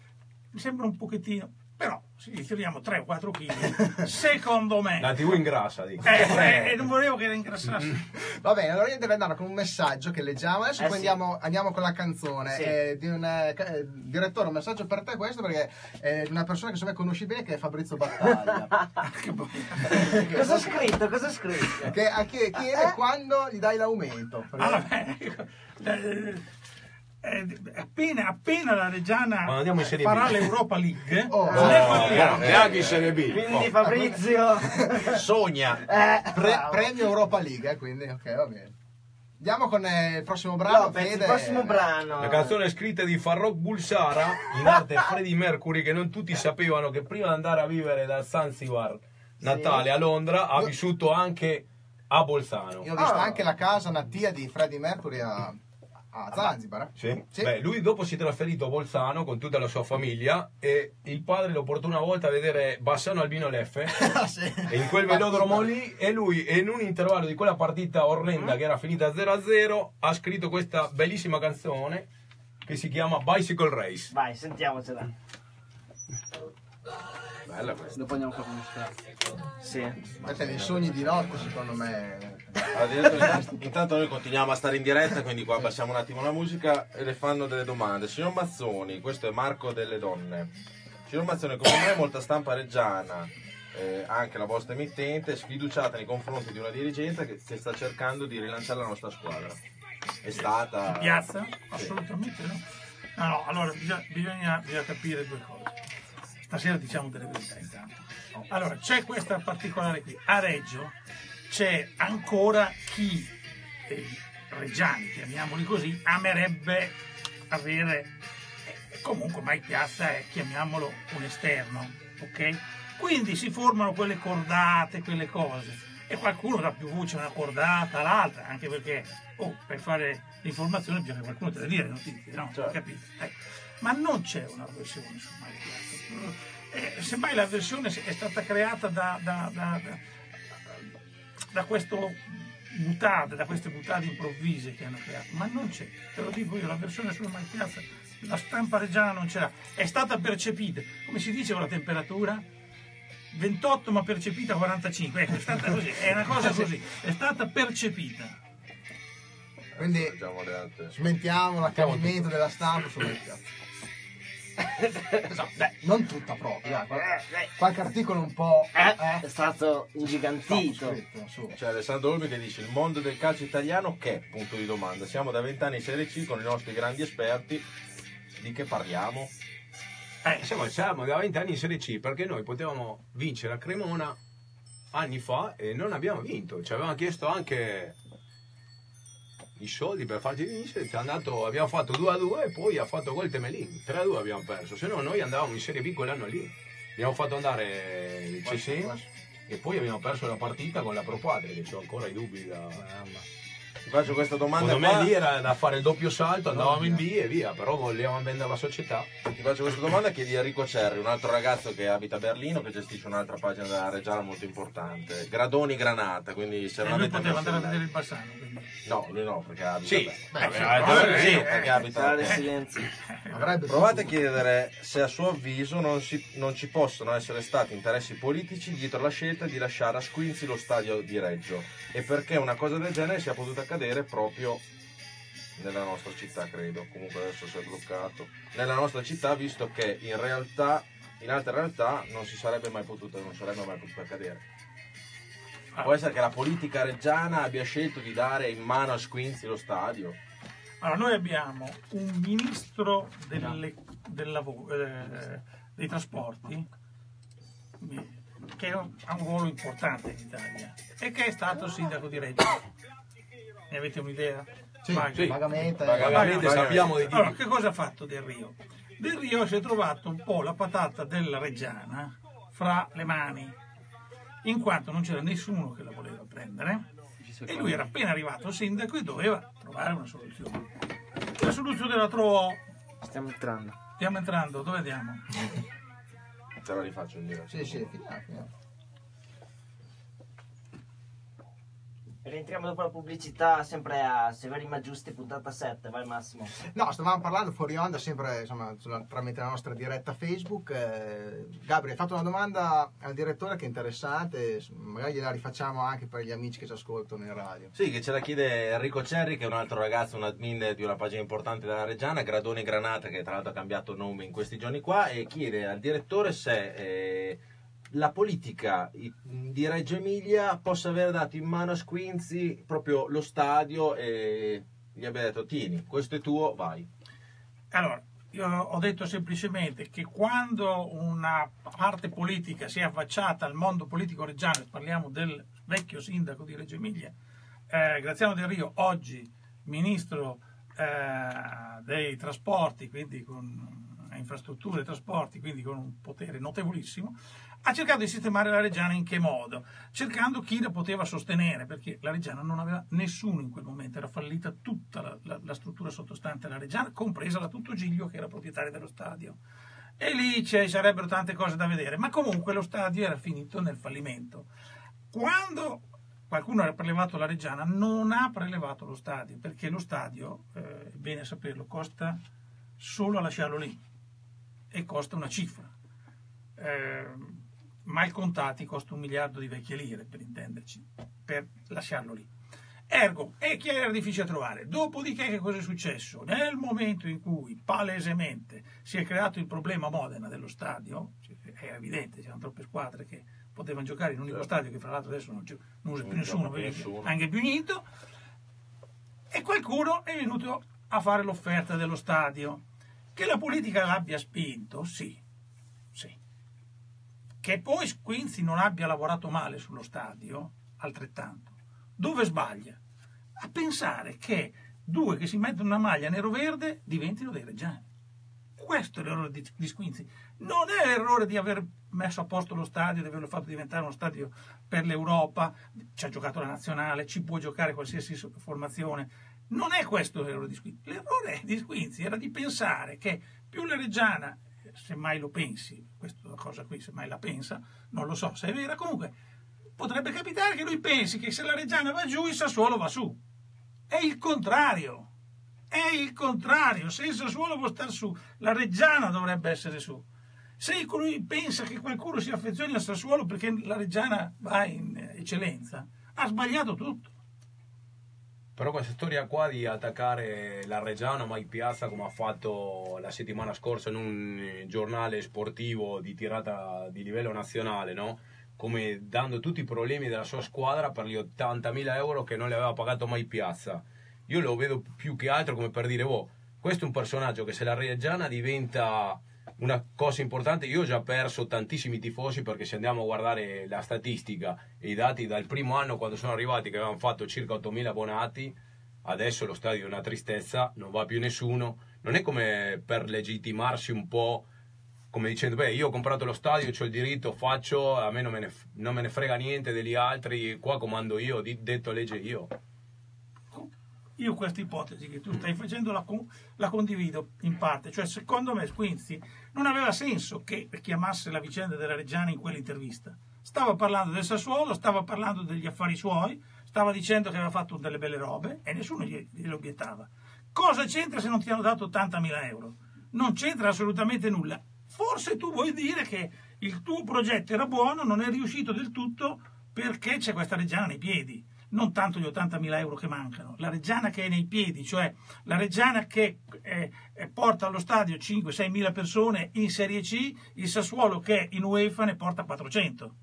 mi sembra un pochettino, però se gli tiriamo 3 o 4 kg, secondo me... la TV ingrassa dico. Eh, eh, e non volevo che ingrassasse. Va bene, allora io devo andare con un messaggio che leggiamo. Adesso Eh poi sì. andiamo, andiamo con la canzone. Sì. Eh, di un eh, eh, direttore, un messaggio per te questo perché è di una persona che secondo me conosci bene che è Fabrizio Battaglia. Cosa ha scritto? Cosa ha scritto? che a chi- chiede quando gli dai l'aumento. Perché- Ah, eh, eh, appena, appena la Reggiana farà l'Europa League, Oh, ne no, parliamo. neanche in Serie B. Quindi Oh. Fabrizio... Sogna. Eh, Pre- premio Europa League, eh, quindi ok, va bene. Andiamo con eh, il prossimo brano. Il Fede. prossimo brano. La canzone è scritta di Farrokh Bulsara, in arte Freddie Mercury, che non tutti sapevano che prima di andare a vivere dal Zanzibar natale a Londra ha vissuto anche a Bolzano. Io ho visto Ah. anche la casa natia di Freddie Mercury a, a Zanzibar. eh. Sì. Sì. Beh, lui dopo si è trasferito a Bolzano con tutta la sua famiglia e il padre lo portò una volta a vedere Bassano Albino Leffe Ah, sì. e in quel velodromo lì e lui in un intervallo di quella partita orrenda che era finita 0-0 ha scritto questa bellissima canzone che si chiama Bicycle Race. Vai, sentiamocela. Bella questa. Dopo andiamo con uno scherzo. Sì. Questi nei sogni di notte, secondo me. Adesso, intanto noi continuiamo a stare in diretta, quindi qua passiamo un attimo la musica e le fanno delle domande. Signor Mazzoni, questo è Marco delle Donne. Signor Mazzoni, come mai molta stampa reggiana, eh, anche la vostra emittente, è sfiduciata nei confronti di una dirigenza che, che sta cercando di rilanciare la nostra squadra? È stata... piazza? Assolutamente no. No, no, allora bisogna, bisogna- bisogna capire due cose. Stasera diciamo delle verità intanto. Allora, c'è questa particolare qui. A Reggio c'è ancora chi, eh, reggiani, chiamiamoli così, amerebbe avere eh, comunque Mike Piazza è, chiamiamolo, un esterno, ok? Quindi si formano quelle cordate, quelle cose. E qualcuno dà più voce a una cordata all'altra, anche perché oh, per fare l'informazione bisogna che qualcuno te le dia le notizie, no? Certo. Capito? Ecco. Ma non c'è una versione su Mike Piazza. Eh, semmai la versione è stata creata da, da, da, da, da questo mutade, da queste mutade improvvise che hanno creato, ma non c'è, te lo dico io, la versione sulla Piazza, la stampa reggiana non ce l'ha, è stata percepita, come si dice con la temperatura? 28 ma percepita 45, ecco, è stata così, è una cosa così, è stata percepita. Quindi smentiamo l'accanimento della stampa sulla piazza. Esatto, beh, non tutta proprio, dai, qual- qualche articolo un po'. Eh, è stato ingigantito. scritto. C'è Alessandro Olmi che dice il mondo del calcio italiano che? Punto di domanda. Siamo da vent'anni in Serie C con i nostri grandi esperti. Di che parliamo? Eh, Siamo, siamo da 20 anni in Serie C perché noi potevamo vincere a Cremona anni fa e non abbiamo vinto. Ci avevano chiesto anche i soldi per farci vincere. Andato- abbiamo fatto 2 a 2 e poi ha fatto quel Temelin. 3 a 2 abbiamo perso. Se no, noi andavamo in Serie B quell'anno lì. Abbiamo fatto andare il CC e poi abbiamo perso la partita con la Pro Padre, che ho ancora i dubbi da. Ti faccio questa domanda Secondo qua. me lì era da fare il doppio salto, andavamo in B e via, però volevamo vendere la società. Ti faccio questa domanda chiedi a Enrico Cerri, un altro ragazzo che abita a Berlino, che gestisce un'altra pagina della Reggiana molto importante. Gradoni Granata, quindi se E non lui avete poteva andare a vedere il Bassano. Quindi. No, lui no, perché abita Sì, beh, Beh, sì, eh, no, eh, sì, eh, perché abita Fare silenzio. Avrebbe Provate a chiedere se a suo avviso non, si- non ci possono essere stati interessi politici dietro la scelta di lasciare a Squinzi lo stadio di Reggio e perché una cosa del genere sia potuta accadere proprio nella nostra città, credo. Comunque adesso si è bloccato. Nella nostra città, visto che in realtà, in altre realtà, non si sarebbe mai potuto, non sarebbe mai potuto accadere. Può essere che la politica reggiana abbia scelto di dare in mano a Squinzi lo stadio. Allora, noi abbiamo un ministro delle- del lavoro, eh, dei trasporti che ha un ruolo importante in Italia e che è stato sindaco di Reggio. Ne avete un'idea? Sì, sì. vagamente. Vagamente Vaga. sappiamo di Allora, che cosa ha fatto Del Rio? Del Rio si è trovato un po' la patata della Reggiana fra le mani, in quanto non c'era nessuno che la voleva prendere e lui era appena arrivato sindaco e doveva trovare una soluzione. La soluzione la trovò, Stiamo entrando. stiamo entrando, dove andiamo? Te la rifaccio in diretta. Sì, sì, finiamo, Rientriamo dopo la pubblicità sempre a Severi Maggiusti, puntata 7, vai Massimo. No, stavamo parlando fuori onda sempre insomma, tramite la nostra diretta Facebook. Eh, Gabri, hai fatto una domanda al direttore che è interessante, magari gliela rifacciamo anche per gli amici che ci ascoltano in radio. Sì, che ce la chiede Enrico Cerri, che è un altro ragazzo, un admin di una pagina importante della Reggiana, Gradoni Granata, che tra l'altro ha cambiato nome in questi giorni qua, e chiede al direttore se eh, la politica di Reggio Emilia possa aver dato in mano a Squinzi proprio lo stadio e gli abbia detto tieni, questo è tuo, vai. Allora, io ho detto semplicemente che quando una parte politica si è affacciata al mondo politico reggiano, parliamo del vecchio sindaco di Reggio Emilia, eh, Graziano Del Rio, oggi ministro eh, dei trasporti, quindi con infrastrutture trasporti, quindi con un potere notevolissimo, ha cercato di sistemare la Reggiana in che modo? Cercando chi la poteva sostenere, perché la Reggiana non aveva nessuno in quel momento, era fallita tutta la, la- la struttura sottostante alla Reggiana, compresa la Tutto Giglio che era proprietaria dello stadio. E lì ci sarebbero tante cose da vedere, ma comunque lo stadio era finito nel fallimento. Quando qualcuno ha prelevato la Reggiana, non ha prelevato lo stadio, perché lo stadio, eh, è bene saperlo, costa solo a lasciarlo lì e costa una cifra. Eh, mal contati costa un miliardo di vecchie lire, per intenderci, per lasciarlo lì. Ergo, e chi era difficile da trovare? Dopodiché che cosa è successo? Nel momento in cui palesemente si è creato il problema a Modena dello stadio, era evidente, c'erano troppe squadre che potevano giocare in un unico stadio che fra l'altro adesso non, non usa più nessuno, più nessuno. anche più unito, e qualcuno è venuto a fare l'offerta dello stadio. Che la politica l'abbia spinto, sì, sì. Che poi Squinzi non abbia lavorato male sullo stadio, altrettanto. Dove sbaglia? A pensare che due che si mettono una maglia nero-verde diventino dei reggiani. Questo è l'errore di, di Squinzi. Non è l'errore di aver messo a posto lo stadio, di averlo fatto diventare uno stadio per l'Europa, ci ha giocato la nazionale, ci può giocare qualsiasi formazione. Non è questo l'errore di Squinzi. L'errore di Squinzi era di pensare che più la Reggiana, se mai lo pensi, questa cosa qui, se mai la pensa, non lo so se è vera, comunque potrebbe capitare che lui pensi che se la Reggiana va giù il Sassuolo va su. È il contrario. È il contrario. Se il Sassuolo vuole stare su, la Reggiana dovrebbe essere su. Se lui pensa che qualcuno si affezioni al Sassuolo perché la Reggiana va in eccellenza, ha sbagliato tutto. Però questa storia qua di attaccare la Reggiano Mike Piazza come ha fatto la settimana scorsa in un eh, giornale sportivo di tirata di livello nazionale, no? Come dando tutti i problemi della sua squadra per gli 80.000 euro che non le aveva pagato mai Piazza. Io lo vedo più che altro come per dire, oh, questo è un personaggio che se la Reggiana diventa una cosa importante, io ho già perso tantissimi tifosi perché se andiamo a guardare la statistica e i dati dal primo anno quando sono arrivati che avevano fatto circa 8.000 abbonati, adesso lo stadio è una tristezza, non va più nessuno, non è come per legittimarsi un po' come dicendo, beh, io ho comprato lo stadio, ho il diritto, faccio, a me non me ne, non me ne frega niente degli altri, qua comando io, detto legge io. Io questa ipotesi che tu stai facendo la, la condivido in parte, cioè secondo me Squinzi non aveva senso che chiamasse la vicenda della Reggiana in quell'intervista. Stava parlando del Sassuolo, stava parlando degli affari suoi, stava dicendo che aveva fatto delle belle robe e nessuno gli- glielo obiettava. Cosa c'entra se non ti hanno dato 80.000 euro? Non c'entra assolutamente nulla. Forse tu vuoi dire che il tuo progetto era buono, non è riuscito del tutto perché c'è questa Reggiana nei piedi. Non tanto gli 80.000 euro che mancano, la Reggiana che è nei piedi, cioè la Reggiana che eh, eh, porta allo stadio 5-6 mila persone in Serie C, il Sassuolo che in UEFA ne porta 400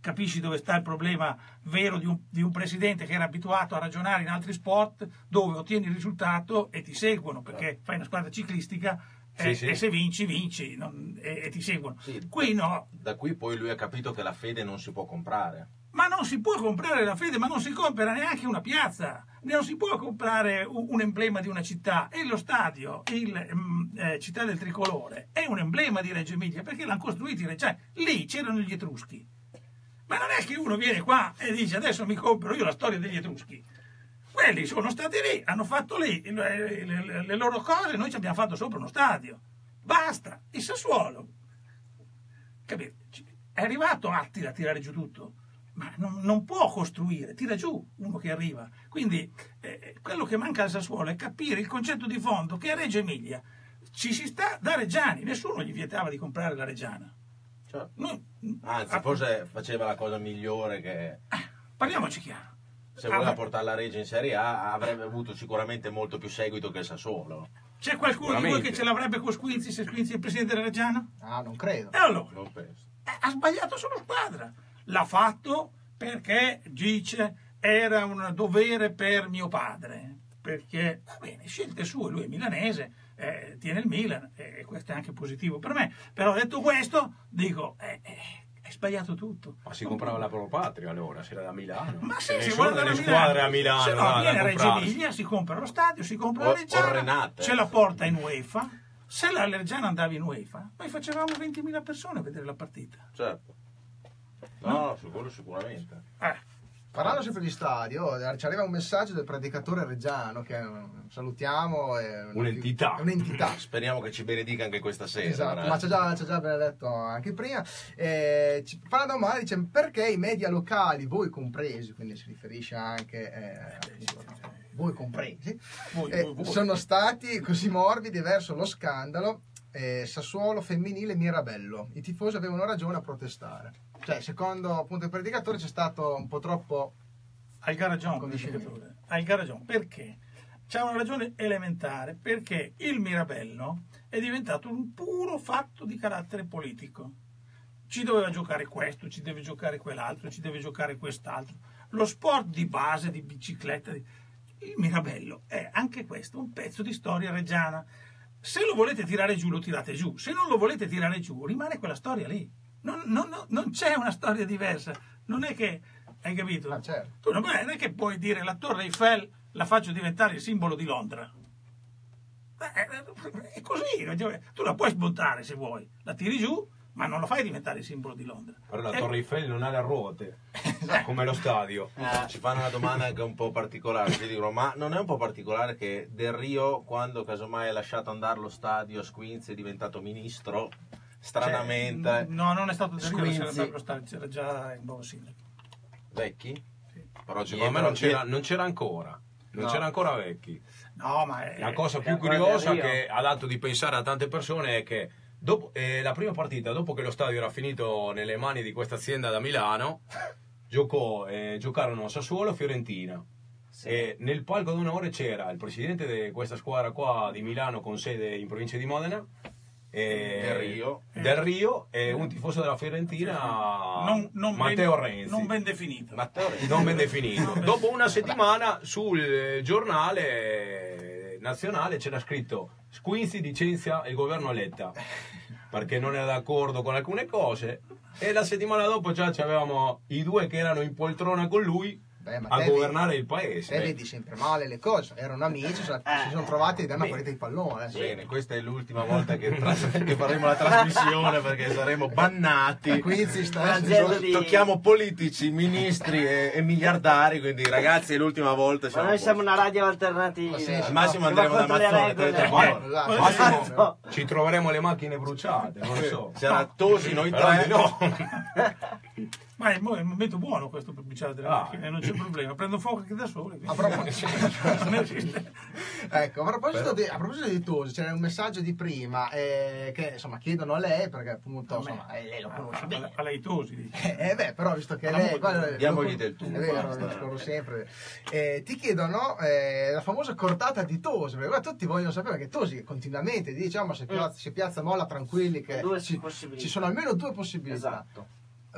capisci dove sta il problema vero di un, di un, presidente che era abituato a ragionare in altri sport dove ottieni il risultato e ti seguono perché fai una squadra ciclistica Sì, e, sì. e se vinci vinci non- e, e ti seguono Sì. qui no Da qui poi lui ha capito che la fede non si può comprare. Ma non si può comprare la fede ma non si compra neanche una piazza non si può comprare un, emblema di una città e lo stadio il mm, eh, città del tricolore è un emblema di Reggio Emilia perché l'hanno costruito cioè lì c'erano gli etruschi ma non è che uno viene qua e dice adesso mi compro io la storia degli Etruschi. Quelli sono stati lì, hanno fatto lì le, le- le- loro cose, noi ci abbiamo fatto sopra uno stadio. Basta, il Sassuolo. Capito? Ci- È arrivato Attila a tirare giù tutto, ma non, non può costruire, tira giù uno che arriva. Quindi eh, quello che manca al Sassuolo è capire il concetto di fondo che a Reggio Emilia ci si sta da Reggiani, nessuno gli vietava di comprare la Reggiana. Cioè, Noi- anzi, ah, forse faceva la cosa migliore che Parliamoci chiaro. se voleva Ah, portare la Regia in Serie A avrebbe avuto sicuramente molto più seguito che il Sassuolo. C'è qualcuno di voi che ce l'avrebbe con Squinzi se Squinzi è il presidente della Reggiana? Ah, non credo. E allora? Non penso. Eh, ha sbagliato sulla squadra. L'ha fatto perché dice era un dovere per mio padre. Perché, va bene, scelte sue, lui è milanese, eh, tiene il Milan e questo è anche positivo per me. Però detto questo, dico, eh, eh, è sbagliato tutto. Ma si comprava la propria patria allora, si era da Milano. Ma sì, si sono vuole andare squadre a Milano se no viene a Reggio. Emilia, si compra lo stadio, si compra O- la Reggiana, ce la porta in UEFA. Se la Reggiana andava in UEFA, noi facevamo 20.000 persone a vedere la partita. Certo. No, su quello sicuramente. Eh, Parlando sempre di stadio, ci arriva un messaggio del predicatore reggiano che eh, salutiamo. Una- Un'entità. Un'entità. Speriamo che ci benedica anche questa sera. Esatto, ma ci ha già, già benedetto anche prima. Eh, ci una domanda, dice perché i media locali, voi compresi, quindi si riferisce anche eh, appunto, voi compresi, voi, eh, voi, voi. sono stati così morbidi verso lo scandalo eh, Sassuolo femminile Mirabello. I tifosi avevano ragione a protestare. Cioè, secondo appunto il predicatore c'è stato un po' troppo Hai ragione, predicatore. Hai ragione. Perché? C'è una ragione elementare, perché il Mirabello è diventato un puro fatto di carattere politico. Ci doveva giocare questo, ci deve giocare quell'altro, ci deve giocare quest'altro. Lo sport di base, di bicicletta, di- il Mirabello è anche questo un pezzo di storia reggiana. Se lo volete tirare giù, lo tirate giù. Se non lo volete tirare giù, rimane quella storia lì. Non, non- non- c'è una storia diversa. Non è che. Hai capito? Ah, certo. Tu non, non è che puoi dire la Torre Eiffel la faccio diventare il simbolo di Londra. Eh, È così, tu la puoi smontare se vuoi, la tiri giù, ma non la fai diventare il simbolo di Londra. Però la Eh, Torre Eiffel non ha le ruote, come lo stadio. Ci fanno una domanda anche un po' particolare, ti dicono, ma non è un po' particolare che Del Rio, quando casomai ha lasciato andare lo stadio a Squinzi, è diventato ministro? Stranamente. cioè, No, non è stato Squinzi. c'era, c'era già il nuovo sindaco. Vecchi? Però secondo me non c'era, non c'era ancora. Non No. c'era ancora vecchi. No, ma è, La cosa è più curiosa che ha dato di pensare a tante persone è che dopo, eh, la prima partita, dopo che lo stadio era finito nelle mani di questa azienda da Milano, giocò, eh, giocarono Sassuolo e Fiorentina. Sì. E nel palco d'onore c'era il presidente di questa squadra qua di Milano con sede in provincia di Modena. E- Del Rio. Del Rio e un tifoso della Fiorentina non, non Matteo ben, Renzi non ben definito. Matteo Renzi. non ben definito. Non ben Dopo una settimana sul eh, giornale nazionale c'era scritto Squinzi licenzia il governo Letta perché non era d'accordo con alcune cose e la settimana dopo già avevamo i due che erano in poltrona con lui Vabbè, ma a governare vedi- il paese. Te vedi sempre male le cose. Erano amici, sono- si sono trovati da una Bene. partita di pallone. eh. Bene, questa è l'ultima volta che, tra- che faremo la trasmissione perché saremo bannati. Quinzi sta- Un'azienda di- Tocchiamo politici, ministri e, e miliardari, quindi ragazzi è l'ultima volta. Ma siamo noi siamo una radio alternativa. Ma sì, Al massimo va andremo da Mazzone, Eh, Massimo, Esatto. ci troveremo le macchine bruciate, non lo so. Sarà Tosi, noi tre. no. Ma è, un momento buono questo per bruciare delle Ah. macchine, non c'è problema. Prendo fuoco anche da sole. quindi- A proposito, ecco, a proposito, di, a proposito di Tosi, c'era un messaggio di prima eh, che insomma chiedono a lei perché appunto A insomma, eh, lei lo conosce A, bene. a lei tosi, dice. Eh beh, però visto che Ma lei guarda, Diamogli lo- del tu, È vero, lo scorro sempre. Eh, ti chiedono eh, la famosa cordata di Tosi, perché guarda, tutti vogliono sapere che Tosi continuamente dice "Ah, ma se piazza, se piazza molla tranquilli che Due ci, possibilità. ci sono almeno due possibilità. Esatto.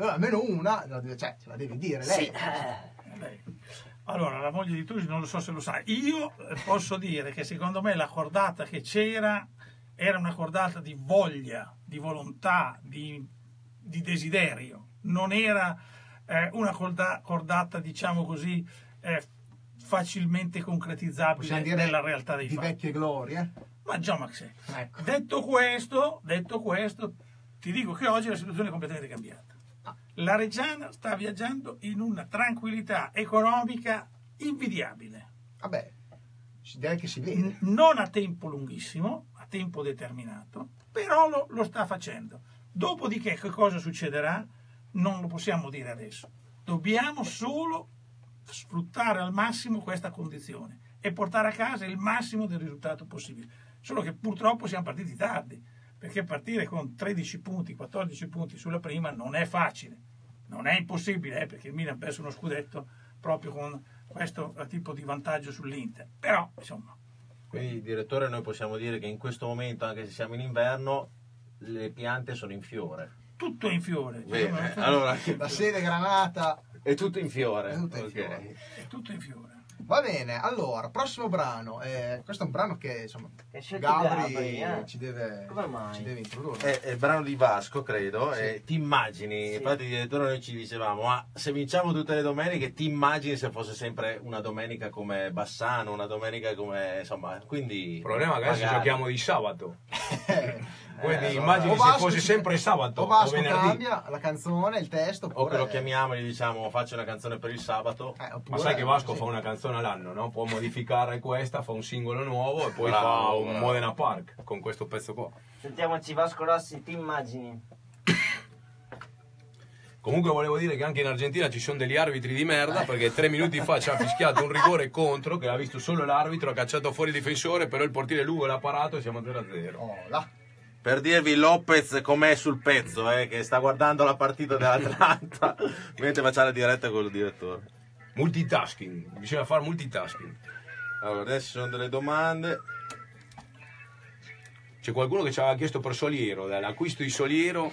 Allora, almeno una, la deve- cioè, ce la devi dire lei. Sì, eh. Allora, la moglie di Tosi non lo so se lo sa. Io eh, posso dire che secondo me la cordata che c'era era una cordata di voglia, di volontà, di, di desiderio. Non era eh, una corda- cordata, diciamo così, eh, facilmente concretizzabile nella realtà dei di fatti. vecchie glorie. Ma già Max, Ecco. detto questo, detto questo, ti dico che oggi la situazione è completamente cambiata. La Reggiana sta viaggiando in una tranquillità economica invidiabile, Vabbè, direi che si vede. non a tempo lunghissimo, a tempo determinato, però lo, lo sta facendo. Dopodiché che cosa succederà non lo possiamo dire adesso. Dobbiamo solo sfruttare al massimo questa condizione e portare a casa il massimo del risultato possibile. Solo che purtroppo siamo partiti tardi, perché partire con 13 punti, 14 punti sulla prima non è facile. Non è impossibile, eh, perché il Milan ha perso uno scudetto proprio con questo tipo di vantaggio sull'Inter. Però, insomma, Quindi, direttore, noi possiamo dire che in questo momento, anche se siamo in inverno, le piante sono in fiore. tutto è in fiore. Bene, Cioè, allora La sede granata. è tutto in fiore. È tutto in fiore. È tutto in fiore. Va bene, allora, prossimo brano. Eh, questo è un brano che insomma Gabri, Gabri, eh? ci, deve, Come mai? ci deve introdurre. È, è il brano di Vasco, credo. e ti immagini, Sì. infatti, il direttore, noi ci dicevamo: ma se vinciamo tutte le domeniche, ti immagini se fosse sempre una domenica come Bassano, una domenica come insomma. Quindi, Il problema è che adesso magari. giochiamo di sabato. Quindi Eh, immagini o se fosse sempre sabato o o, Vasco venerdì. cambia la canzone, il testo. O che Oppure, lo chiamiamo e gli diciamo faccio una canzone per il sabato. eh, oppure- Ma sai che Vasco sì. fa una canzone all'anno, no? Può modificare questa, fa un singolo nuovo e poi fa Bravo, un bravo. Modena Park con questo pezzo qua. Sentiamoci Vasco Rossi, ti immagini? Comunque volevo dire che anche in Argentina ci sono degli arbitri di merda perché tre minuti fa ci ha fischiato un rigore contro che l'ha visto solo l'arbitro, ha cacciato fuori il difensore, però il portiere lungo l'ha parato e siamo 0-0. Oh, là. Per dirvi Lopez com'è sul pezzo, eh, che sta guardando la partita dell'Atlanta mentre faccia la diretta con il direttore. Multitasking, bisogna fare multitasking. Allora, adesso ci sono delle domande. C'è qualcuno che ci aveva chiesto per Soliero, dall'acquisto di Soliero,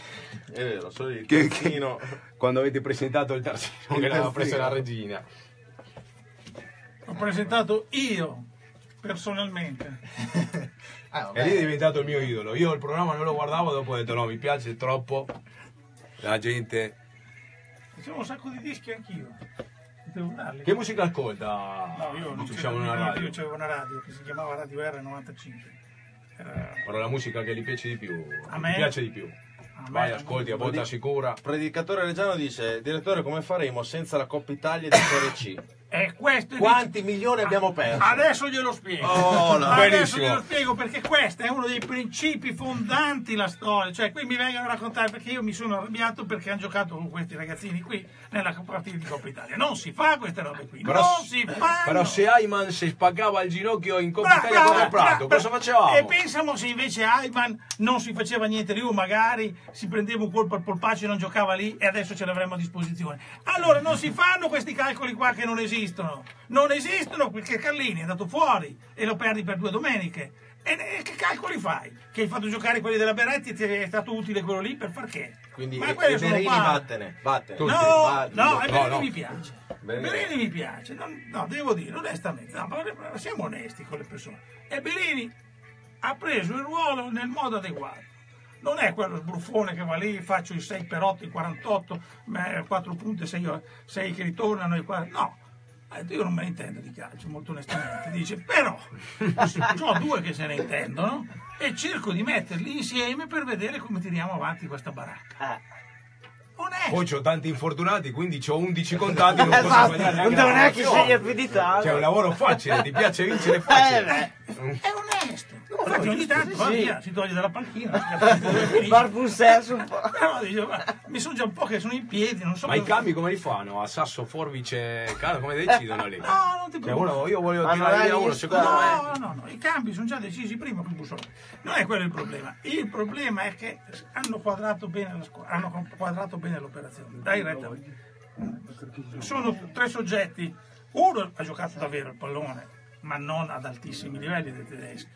È vero, il Che- terzino. quando avete presentato il terzino Il che l'aveva preso la regina. Ho presentato io, personalmente. Vabbè. E lì è diventato il mio idolo. Io il programma non lo guardavo, dopo ho detto no, mi piace troppo. La gente. Facevo un sacco di dischi anch'io. Che musica ascolta? No, io non diciamo mica- radio. Io c'avevo una radio che si chiamava Radio R95. Era- Ora la musica che gli piace di più. A Mi me? piace di più. a Vai, ascolti a botta sicura. Predicatore Reggiano dice: Direttore, come faremo senza la Coppa Italia di Serie C? E questo Quanti milioni abbiamo perso? Adesso glielo spiego. Oh, no. Adesso glielo spiego perché questo è uno dei principi fondanti la storia. Cioè, qui mi vengono a raccontare perché io mi sono arrabbiato perché hanno giocato con questi ragazzini qui nella partita di Coppa Italia. Non si fa queste robe qui. Però- non si fanno. Però se Ayman si spaccava il ginocchio in Coppa Italia con brava, il Prato, cosa facevamo? E pensiamo se invece Ayman non si faceva niente lì o magari si prendeva un colpo al polpaccio e non giocava lì e adesso ce l'avremmo a disposizione. Allora non si fanno questi calcoli qua che non esistono. Non esistono perché Carlini è andato fuori e lo perdi per due domeniche. E che calcoli fai? Che hai fatto giocare quelli della Beretti e ti è stato utile quello lì per far che? Quindi Ma e, quelli sono Berini vattene, vattene. No, Vattene. no, e No, Berini no. mi piace. Berini- Berini mi piace, non- no, devo dire onestamente, no, siamo onesti con le persone. E Berini ha preso il ruolo nel modo adeguato. Non è quello sbruffone che va lì, faccio il 6 per 8, i 48, 4 punti, 6, che ritornano, i 40. No, Ha detto, io non me ne intendo di calcio, molto onestamente. Dice, però, ho due che se ne intendono e cerco di metterli insieme per vedere come tiriamo avanti questa baracca. Eh. Onesto. Poi c'ho tanti infortunati, quindi ho 11 contati, non posso Esatto, sbagliare non neanche devo neanche scegliere più di tanto. Cioè, è un lavoro facile, ti piace vincere Eh, facile. È onesto. Infatti ogni tanto va via, si toglie dalla panchina. Barbusses un po'. Però dice, "Ma mi sono già un po' che sono in piedi, non so Ma i cosa- cambi come li fanno? A Sasso, Forbice, Caro, come decidono lì? No, non ti Cioè, preoccupare. uno, io Ma non tirare hai via uno, visto? secondo me... No, no, no, i cambi sono già decisi prima con Bussolini. Non è quello il problema. Il problema è che hanno quadrato bene la squadra, hanno quadrato bene l'operazione. Dai retta. Sono tre soggetti. Uno ha giocato davvero il pallone, ma non ad altissimi livelli dei tedeschi.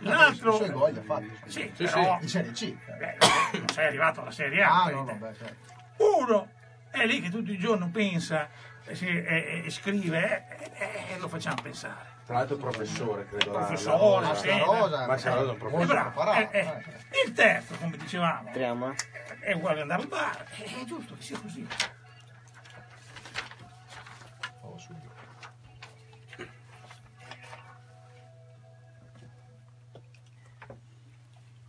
L'altro suoi gol ha sì, Sì, però In Serie C. beh, non sei arrivato alla Serie A. Ah, no, vabbè, certo. Uno è lì che tutto il giorno pensa e, si- e- e scrive e, e lo facciamo pensare. Tra l'altro professore, credo. Professore, Rosa. sì. La Rosa, Ma c'era un È professore. Eh, eh. Il terzo, come dicevamo, eh. è uguale andare al bar. È giusto che sia così.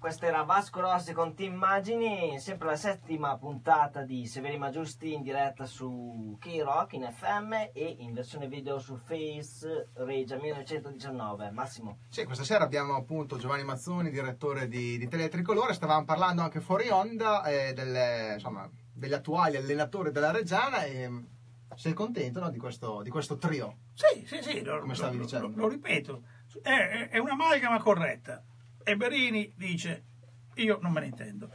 Questa era Vasco Rossi con Team Immagini, sempre la settima puntata di Severi Ma Giusti in diretta su K-Rock in FM e in versione video su Face Regia 1919. Massimo. Sì, questa sera abbiamo appunto Giovanni Mazzoni, direttore di, di Teletricolore, stavamo parlando anche fuori onda eh, delle, insomma, degli attuali allenatori della Reggiana e mm, sei contento no, di, questo, di questo trio? Sì, sì, sì, lo, Come stavi lo- dicendo. lo- lo ripeto, è, è- è un'amalgama corretta. E Berini dice, io non me ne intendo.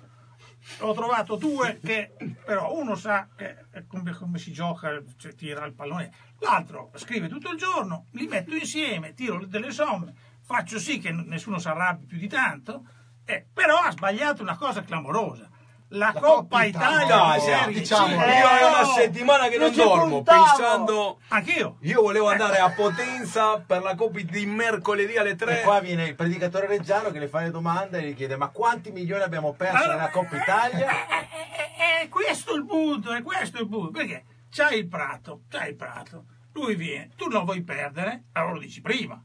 Ho trovato due che però uno sa che come, come si gioca, cioè, tira il pallone, l'altro scrive tutto il giorno, li metto insieme, tiro delle somme, faccio sì che nessuno si arrabbi più di tanto, eh, però ha sbagliato una cosa clamorosa. La, La Coppa Coppa Italia, Italia, diciamo. Io Eh, è una no, settimana che non, non dormo, puntavo. pensando... Anch'io. Io volevo andare a Potenza per la Coppa di mercoledì alle E 3. qua viene il predicatore reggiano che le fa le domande e gli chiede ma quanti milioni abbiamo perso Allora, nella Coppa Italia? È, è- è- è questo il punto, è questo il punto. Perché c'hai il prato, c'hai il prato, lui viene, tu non vuoi perdere, allora lo dici prima.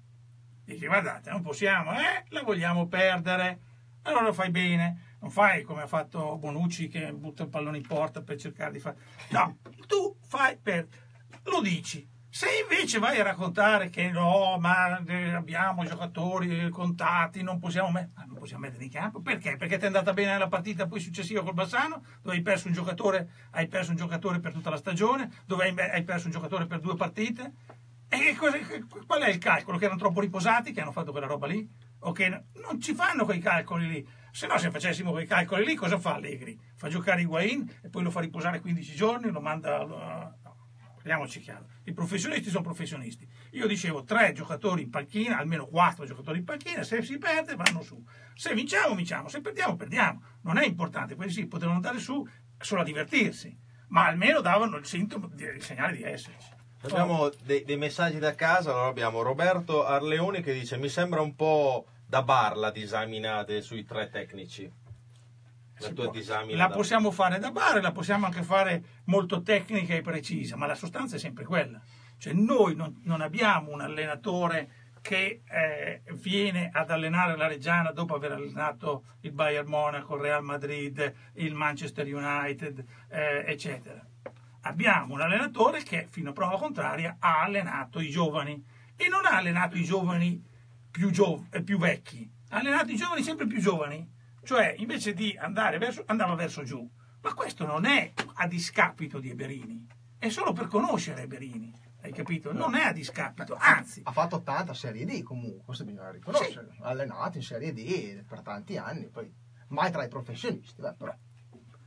Dici guardate, non possiamo, eh, la vogliamo perdere. Allora lo fai bene, non fai come ha fatto Bonucci che butta il pallone in porta per cercare di fare. No, tu fai per. lo dici. Se invece vai a raccontare che no, ma eh, abbiamo giocatori contati, non possiamo, me- ah, non possiamo mettere in campo, perché? Perché ti è andata bene la partita poi successiva col Bassano, dove hai perso un giocatore, hai perso un giocatore per tutta la stagione, dove hai, hai perso un giocatore per due partite. E cosa- qual è il calcolo? Che erano troppo riposati, che hanno fatto quella roba lì? O che non ci fanno quei calcoli lì? Se no, se facessimo quei calcoli lì, cosa fa Allegri? Fa giocare Higuain e poi lo fa riposare 15 giorni, lo manda... no, parliamoci chiaro. I professionisti sono professionisti. Io dicevo tre giocatori in panchina, almeno quattro giocatori in panchina, se si perde vanno su. Se vinciamo, vinciamo, se perdiamo, perdiamo. Non è importante, quelli sì, potevano andare su solo a divertirsi, ma almeno davano il sintomo, il segnale di esserci. Abbiamo dei, dei messaggi da casa, allora abbiamo Roberto Arleoni che dice mi sembra un po' da bar la disamina de- sui tre tecnici. La tua disamina. La da- possiamo fare da bar, la possiamo anche fare molto tecnica e precisa, ma la sostanza è sempre quella. Cioè noi non, non abbiamo un allenatore che eh, viene ad allenare la Reggiana dopo aver allenato il Bayern Monaco, il Real Madrid, il Manchester United, eh, eccetera. Abbiamo un allenatore che, fino a prova contraria, ha allenato i giovani e non ha allenato i giovani più, giov- eh, più vecchi, ha allenato i giovani sempre più giovani, cioè invece di andare verso, andava verso giù. Ma questo non è a discapito di Eberini, è solo per conoscere Eberini, hai capito? Non è a discapito, anzi, Ha fatto 80 Serie D comunque, questo bisogna riconoscere. Ha allenato in Serie D per tanti anni, poi mai tra i professionisti, beh, però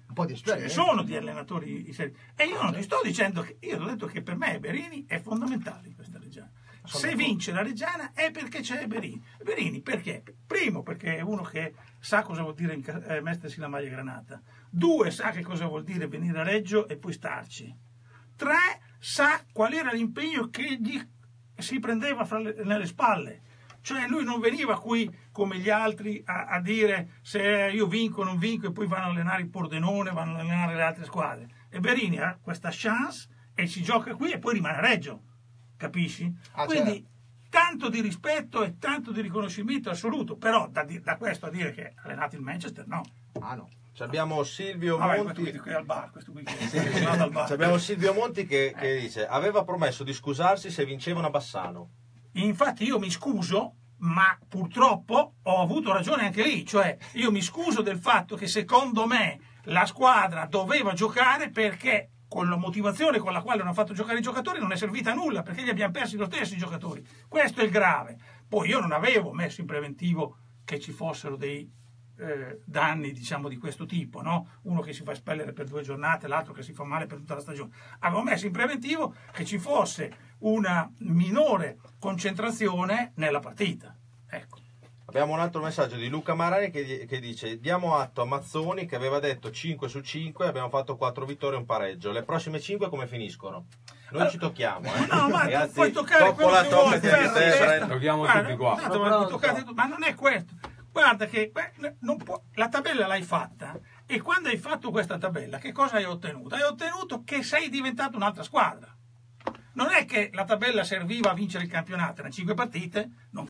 un po' di ce ne esperienza. sono di allenatori in serie. E io non ti sto dicendo che io ho detto che per me Berini è fondamentale in questa. Se vince la Reggiana è perché c'è Berini. Berini perché? Primo perché è uno che sa cosa vuol dire eh, mettersi la maglia granata. Due sa che cosa vuol dire venire a Reggio e poi starci. Tre sa qual era l'impegno che gli si prendeva le- nelle spalle. Cioè lui non veniva qui come gli altri a, a dire se io vinco o non vinco e poi vanno a allenare il Pordenone, vanno a allenare le altre squadre. E Berini ha questa chance e si gioca qui e poi rimane a Reggio. Capisci? Ah, Quindi tanto di rispetto e tanto di riconoscimento assoluto, però da, da questo a dire che ha allenato il Manchester, no. Ah no. Ci Abbiamo Silvio Vabbè, questo Monti. qui è al bar. Ci Abbiamo Silvio Monti che, che dice aveva promesso di scusarsi se vincevano a Bassano. Infatti io mi scuso, ma purtroppo ho avuto ragione anche lì, cioè io mi scuso del fatto che secondo me la squadra doveva giocare perché con la motivazione con la quale non ha fatto giocare i giocatori non è servita a nulla, perché li abbiamo persi lo stesso i giocatori. Questo è il grave. Poi io non avevo messo in preventivo che ci fossero dei eh, danni diciamo di questo tipo, no? uno che si fa espellere per due giornate, l'altro che si fa male per tutta la stagione. Avevo messo in preventivo che ci fosse una minore concentrazione nella partita. Ecco. Abbiamo un altro messaggio di Luca Marani che, che dice diamo atto a Mazzoni che aveva detto 5 su 5 abbiamo fatto 4 vittorie e un pareggio. Le prossime 5 come finiscono? Noi ci tocchiamo, eh. No, ma tu Ragazzi, puoi toccare quello coppola, che vuoi. Brenda. Tocchiamo Guarda, tutti qua. tanto Ma toccate ma non è questo. Guarda che beh, non può- la tabella l'hai fatta e quando hai fatto questa tabella che cosa hai ottenuto? Hai ottenuto che sei diventato un'altra squadra. Non è che la tabella serviva a vincere il campionato, erano 5 partite, non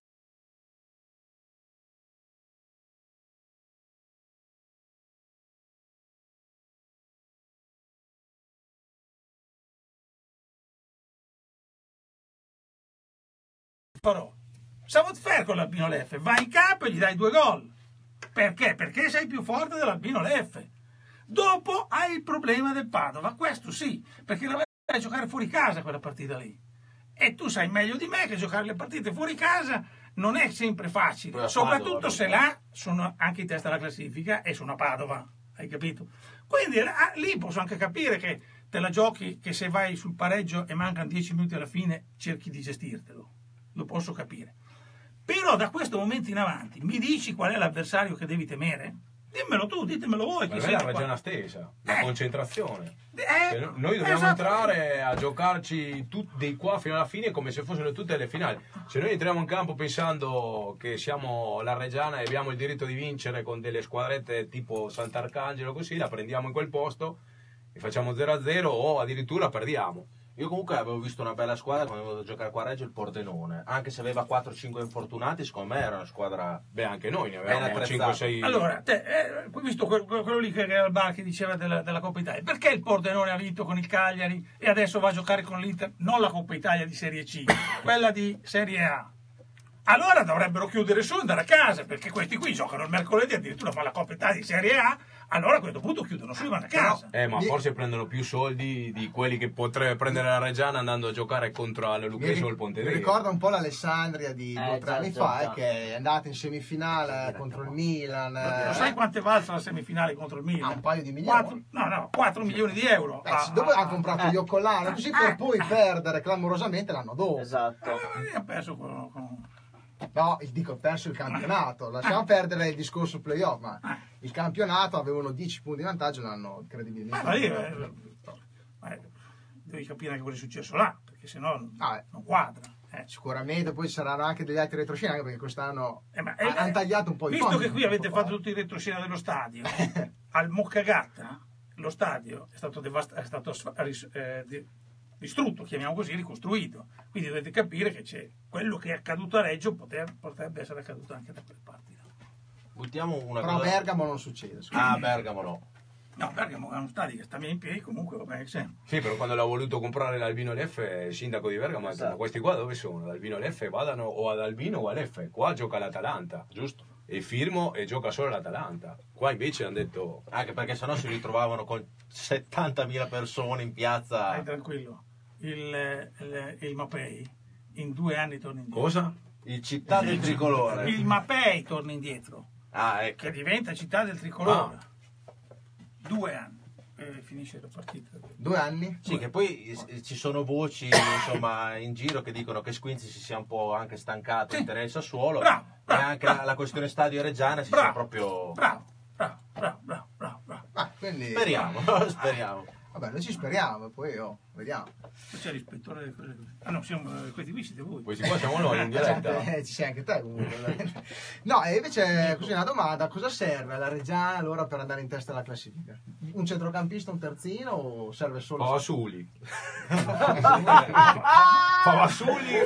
farò. Sabato fair con l'Albino Leffe, vai in campo e gli dai due gol. Perché? Perché sei più forte dell'Albino Leffe. Dopo hai il problema del Padova, questo sì, perché la vai a giocare fuori casa quella partita lì. E tu sai meglio di me che giocare le partite fuori casa non è sempre facile, soprattutto se là sono anche in testa alla classifica e sono a Padova, hai capito? Quindi ah, lì posso anche capire che te la giochi che se vai sul pareggio e mancano 10 minuti alla fine cerchi di gestirtelo, lo posso capire. Però da questo momento in avanti mi dici qual è l'avversario che devi temere? Dimmelo tu, ditemelo voi. È la ragione stessa, la Eh. concentrazione. Eh, Cioè, no- noi dobbiamo esatto. entrare a giocarci tutti qua fino alla fine come se fossero tutte le finali. Se noi entriamo in campo pensando che siamo la Reggiana e abbiamo il diritto di vincere con delle squadrette tipo Sant'Arcangelo così, la prendiamo in quel posto e facciamo 0-0 o addirittura perdiamo. Io comunque avevo visto una bella squadra quando avevo venuto a giocare qua a Reggio il Pordenone. Anche se aveva 4-5 infortunati, secondo me era una squadra Beh, anche noi ne avevamo attrezzata. 5-6. Allora, te, eh, poi visto quel- quello lì che era al bar che diceva della, della Coppa Italia, perché il Pordenone ha vinto con il Cagliari e adesso va a giocare con l'Inter, non la Coppa Italia di Serie C, quella di Serie A? Allora dovrebbero chiudere su e andare a casa, perché questi qui giocano il mercoledì, addirittura fanno la Coppa Italia di Serie A, allora a questo punto chiudono su vanno a casa. Eh, ma forse prendono più soldi di quelli che potrebbe prendere la Reggiana andando a giocare contro la Mi, Lucchese o il mi Pontevedra. ricorda un po' l'Alessandria di due o Eh, tre anni già, fa, già. eh, che è andata in semifinale contro il Milan. Lo eh, sai quante valsa la semifinale contro il Milan? Ah, un paio di milioni. Quattro- no, no, 4 milioni di euro. eh, Ah, dove ah, ha comprato ah, gli Occolano, così per poi perdere clamorosamente l'anno dopo. Esatto. eh, ha perso con, con- No, il- dico, ha perso il campionato. Lasciamo perdere il discorso playoff, ma il campionato avevano 10 punti di vantaggio, l'hanno incredibilmente. Ma lì, eh, eh, devi capire anche cosa è successo là, perché sennò Ah, eh. non quadra. eh. Sicuramente poi ci saranno anche degli altri retroscena, anche perché quest'anno Eh, hanno tagliato un po' i Visto fondi. che qui avete fatto tutti i retroscena dello stadio, al Moccagatta lo stadio è stato, devast- è stato distrutto, chiamiamo così, ricostruito. Quindi dovete capire che c'è quello che è accaduto a Reggio poter- potrebbe essere accaduto anche da quelle parti. Buttiamo una Però a cosa. Bergamo non succede. Ah, Bergamo no. No, Bergamo è uno stadio che sta bene in piedi, comunque va bene che sempre. Sì, però quando l'ha voluto comprare l'Albino Leffe, il sindaco di Bergamo ha detto: Esatto. Ma questi qua dove sono? Ad Albino Leffe vadano o ad Albino o a Leffe. Qua gioca l'Atalanta, Giusto. e firmo e gioca solo l'Atalanta. Qua invece hanno detto: Anche perché sennò si ritrovavano con 70.000 persone in piazza. Stai tranquillo. Il, il, il Mapei in due anni torna indietro. Cosa? Il città del tricolore. Il Mapei torna indietro, Ah, ecco. che diventa città del tricolore. Due anni. E finisce la partita. Due anni? Sì, che poi eh, ci sono voci insomma in giro che dicono che Squinzi si sia un po' anche stancato Sì. di tenere il Sassuolo Bravo, bravo, e anche bravo. la, la questione stadio Reggiana si Bravo. sia proprio Bravo, bravo, bravo, bravo, bravo. Ah, quindi... speriamo speriamo Vabbè, noi ci speriamo, poi oh, Vediamo. C'è l'ispettore delle cose. Ah no, siamo, eh, questi qui siete voi. Questi qua siamo noi in diretta. Eh, ci sei anche te comunque. No, e invece così una domanda, cosa serve la Reggiana allora per andare in testa alla classifica? Un centrocampista, un terzino o serve solo... Favasuli. Favasuli e,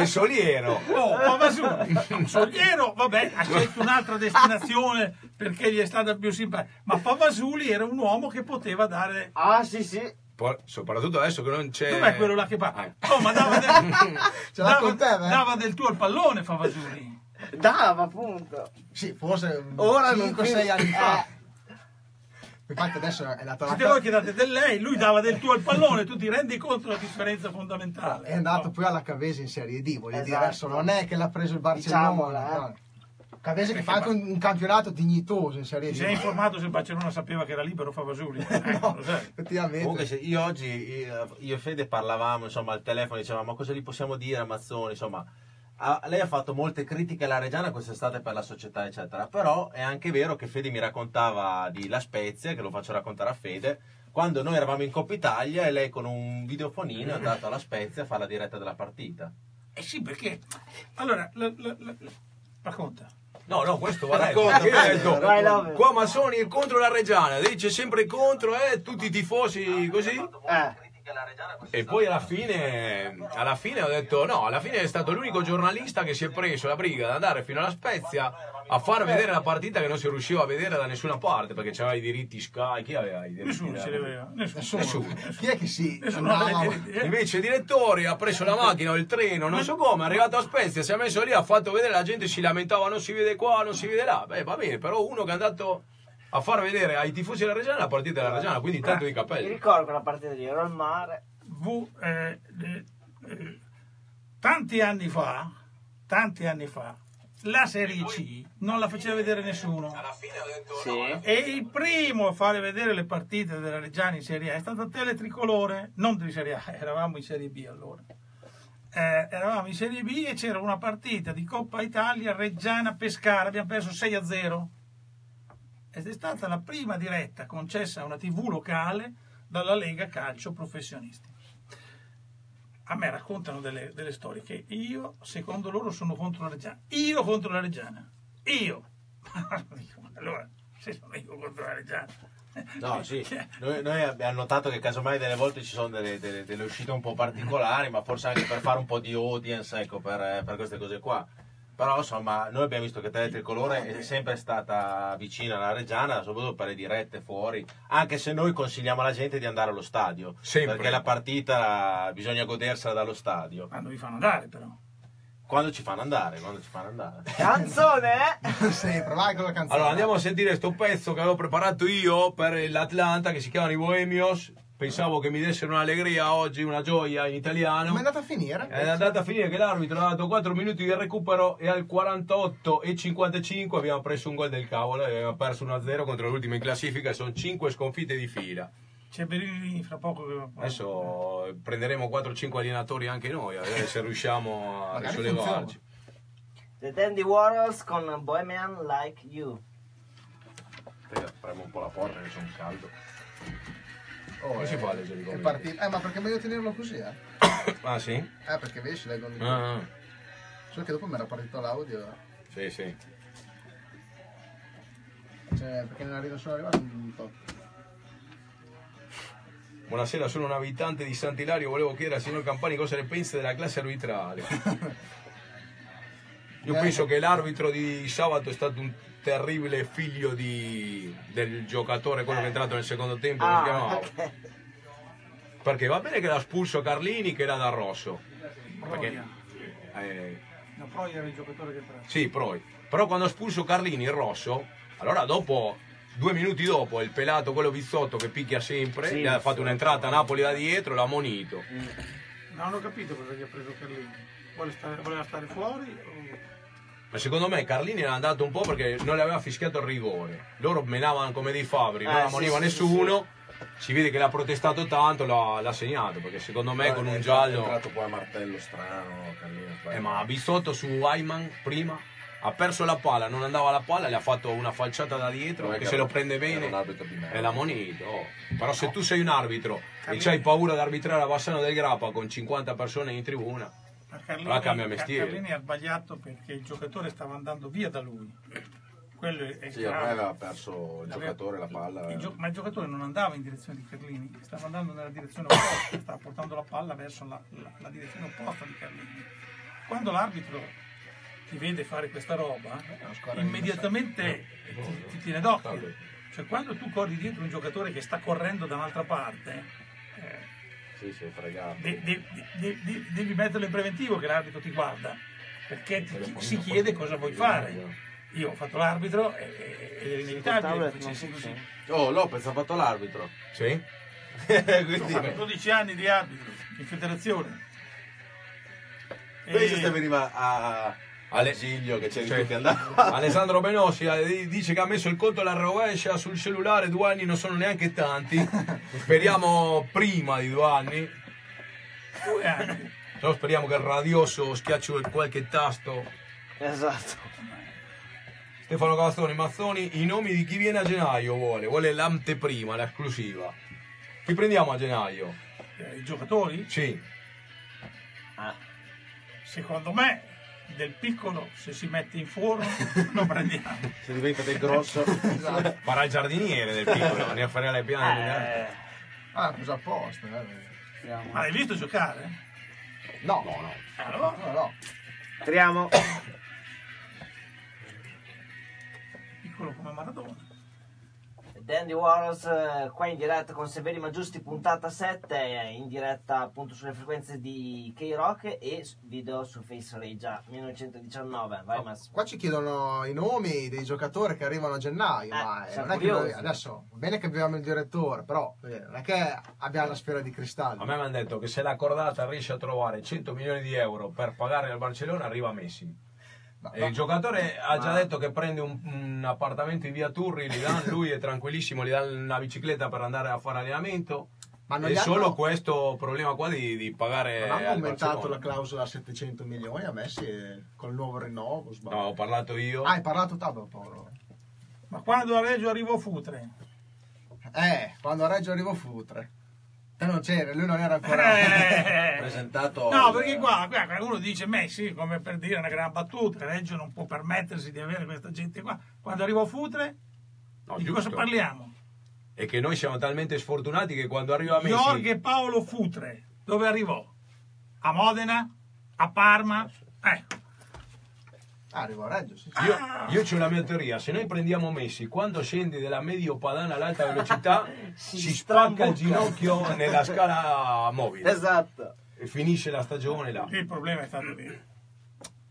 e Soliero. Oh, Favasuli. Soliero, vabbè, ha scelto un'altra destinazione perché gli è stata più simpatica. Ma Favasuli era un uomo che poteva dare... Ah, sì, sì. Poi, soprattutto adesso che non c'è. Dov'è quello là che parla? Eh. Oh, ma dava del, Ce l'ha dava, con te, eh? dava del tuo al pallone Favasuli. Dava, appunto. Sì, forse Ora non 5-6 credo- anni fa. Infatti adesso è andato Siete alla voi che date del lei, lui dava del tuo al pallone, tu ti rendi conto della differenza fondamentale. è andato poi alla Cavese in Serie D, voglio dire, Esatto. adesso non è che l'ha preso il Barcellona. Diciamola, eh. no. Cavese che fa anche un, un campionato dignitoso in Serie Ti D. sei informato se il Barcellona sapeva che era libero Favasuli? Eh, No, effettivamente. Comunque se io oggi, io, io e Fede parlavamo insomma al telefono, dicevamo ma cosa gli possiamo dire a Mazzoni, insomma lei ha fatto molte critiche alla Reggiana quest'estate per la società eccetera, però è anche vero che Fede mi raccontava di La Spezia, che lo faccio raccontare a Fede, quando noi eravamo in Coppa Italia e lei con un videofonino è andata alla Spezia a fare la diretta della partita. Eh sì, perché... Allora, la- la- la- la- racconta. No, no, questo va detto. Racconta, detto, qua Massoni è contro la Reggiana, dice sempre contro, eh, tutti i tifosi così. Eh. E poi alla fine, alla fine ho detto no, alla fine è stato l'unico giornalista che si è preso la briga di andare fino alla Spezia a far vedere la partita che non si riusciva a vedere da nessuna parte perché c'aveva i diritti Sky, chi aveva i diritti? Nessuno ce l'aveva. Nessuno. Nessuno. Chi è che sì? Nessuno aveva diritti, eh. Invece il direttore ha preso la macchina o il treno, non so come, è arrivato a Spezia, si è messo lì, ha fatto vedere, la gente si lamentava, non si vede qua, non si vede là. Beh, va bene, però uno che è andato a far vedere ai tifosi della Reggiana la partita della Reggiana, quindi tanto di Mi capelli. ricordo quella partita lì, ero al mare. V- eh, eh, eh, tanti anni fa, tanti anni fa, la Serie C non la faceva vedere nessuno. Sì. E il primo a fare vedere le partite della Reggiana in Serie A è stato Teletricolore, non di Serie A, eravamo in Serie B allora. Eh, eravamo in Serie B e c'era una partita di Coppa Italia Reggiana Pescara, abbiamo perso 6 a 0. Ed è stata la prima diretta concessa a una TV locale dalla Lega Calcio Professionisti. A me raccontano delle, delle storie che io, secondo loro, sono contro la Reggiana. Io contro la Reggiana. Io. Allora, se sono io contro la Reggiana. No, sì, noi, noi abbiamo notato che casomai delle volte ci sono delle, delle- delle uscite un po' particolari, ma forse anche per fare un po' di audience, ecco, per, eh, per queste cose qua. Però insomma, noi abbiamo visto che Tele Tricolore è sempre stata vicina alla Reggiana, soprattutto per le dirette fuori, anche se noi consigliamo alla gente di andare allo stadio, Sempre. perché la partita bisogna godersela dallo stadio. Ma non vi fanno andare però. Quando ci fanno andare, quando ci fanno andare. Canzone? Sempre, vai con la canzone. Allora andiamo a sentire questo pezzo che avevo preparato io per l'Atlanta che si chiamano i Bohemios. Pensavo che mi dessero un'allegria oggi, una gioia in italiano. Come è andata a finire? È andata a finire che l'arbitro ha dato 4 minuti di recupero e al 48 e 55 abbiamo preso un gol del cavolo e abbiamo perso 1-0 contro l'ultima in classifica. Sono 5 sconfitte di fila. C'è Berini fra poco che... Adesso prenderemo 4-5 allenatori anche noi, a vedere se riusciamo a risollevarci. The Dandy Warhols con Bohemian Like You. Apriamo un po' la porta che sono caldo. Oh, Come si eh, fa a leggere i commenti? partito- Eh, ma perché è meglio tenerlo così, eh? Ah sì? Eh, perché vedi, si leggono più. Ah, ah. Solo che dopo mi era partito l'audio. sì, sì. Cioè, perché non arrivo solo arrivato un po'. Buonasera, sono un abitante di Sant'Ilario, volevo chiedere al signor Campani cosa ne pensa della classe arbitrale. Io penso che l'arbitro di sabato è stato un terribile figlio di- del giocatore, quello che è entrato nel secondo tempo, Ah, chiamava? ok. Perché va bene che l'ha espulso Carlini che era da rosso. Perché, Proia. eh, No, Proia era il giocatore che entrava. sì, Proi. Però quando ha espulso Carlini il rosso, allora dopo, due minuti dopo, il pelato, quello Vizzotto che picchia sempre, Sì, gli ha fatto un'entrata a Napoli da dietro, l'ha monito. Non ho capito cosa gli ha preso Carlini. Vuole stare- voleva stare fuori? Ma secondo me Carlini era andato un po' perché non le aveva fischiato il rigore. Loro menavano come dei fabbri, non Eh, la sì, moniva sì, nessuno. Si vede che l'ha protestato tanto, l'ha, l'ha segnato, perché secondo me con È un entrato- È giallo... entrato poi a martello strano, Carlino, Eh, ma Bissotto su Ayman prima, ha perso la palla, non andava la palla, le ha fatto una falciata da dietro Non che che se lo prende bene è la moneta. oh. Però se tu sei un arbitro e hai paura di arbitrare a Bassano del Grappa con 50 persone in tribuna, Ma Carlini, cambia mestiere. Carlini ha sbagliato perché il giocatore stava andando via da lui. Quello è Sì, grave. ormai aveva perso il giocatore la palla. Il gio- ma il giocatore non andava in direzione di Carlini, stava andando nella direzione opposta, stava portando la palla verso la, la- la direzione opposta di Carlini. Quando l'arbitro ti vede fare questa roba, immediatamente ti, ti tiene d'occhio. Cioè quando tu corri dietro un giocatore che sta correndo da un'altra parte, eh, Sì, sì, fregato. de- de- de- de- devi metterlo in preventivo che l'arbitro ti guarda, perché ti- si chiede cosa vuoi fare. Io ho fatto l'arbitro e- e- ed è inevitabile che facessi così. Oh, Lopez ha fatto l'arbitro. sì? Ho Quindi, fatto 12 anni di arbitro in federazione. pensa E- se veniva a, Ale- Giglio che c'eri Cioè, che andava. Alessandro Benossi eh, dice che ha messo il conto alla rovescia sul cellulare, due anni non sono neanche tanti. Speriamo prima di due anni. due anni. Però speriamo che il radioso schiacci qualche tasto. Esatto. Stefano Cavazzoni, Mazzoni, i nomi di chi viene a gennaio vuole, vuole l'anteprima, l'esclusiva. Chi prendiamo a gennaio? Eh, I giocatori, Sì, Ah, secondo me, del piccolo, se si mette in forno, lo prendiamo. Se diventa del grosso. farà il giardiniere del piccolo, ne farà le piante. eh, Ah, cosa apposta. Eh. Ma l'hai visto giocare? No, no, no. Allora, no, no. Entriamo. piccolo come Maradona. Dandy Warriors eh, qua in diretta con Severi Ma Giusti puntata 7 eh, in diretta appunto sulle frequenze di K-Rock e video su Face Regia 1919 vai Mass Qua ci chiedono i nomi dei giocatori che arrivano a gennaio, Eh, ma eh, non è che noi, adesso va bene che abbiamo il direttore, però non è che abbiamo la sfera di cristallo. A me mi hanno detto che se la cordata riesce a trovare 100 milioni di euro per pagare al Barcellona arriva Messi. E il giocatore ha già ma- detto che prende un, un appartamento in via Turri, gli danno, lui è tranquillissimo, gli dà una bicicletta per andare a fare allenamento. Ma non e hanno- solo questo problema qua di, di pagare Non hanno aumentato Barcellona. la clausola a 700 milioni a Messi eh, col nuovo rinnovo. sbaglio. No, ho parlato io. Ah, hai parlato Tablo, povero. Ma quando a Reggio arrivò Futre? Eh, quando a Reggio arrivò Futre. Te non c'era, lui non era ancora... Eh, presentato No, al- perché qua, qua uno dice Messi, come per dire una gran battuta, Reggio non può permettersi di avere questa gente qua. Quando arrivò Futre, No, di giusto. cosa parliamo? E che noi siamo talmente sfortunati che quando arriva Messi... Jorge Paolo Futre, dove arrivò? A Modena? A Parma? Ecco. Ah, arrivò a Reggio, sì. sì. Io, io c'ho la mia teoria, se noi prendiamo Messi, quando scendi dalla medio padana all'alta velocità, Si si, spacca il ginocchio nella scala mobile esatto e finisce la stagione là. Il problema è stato che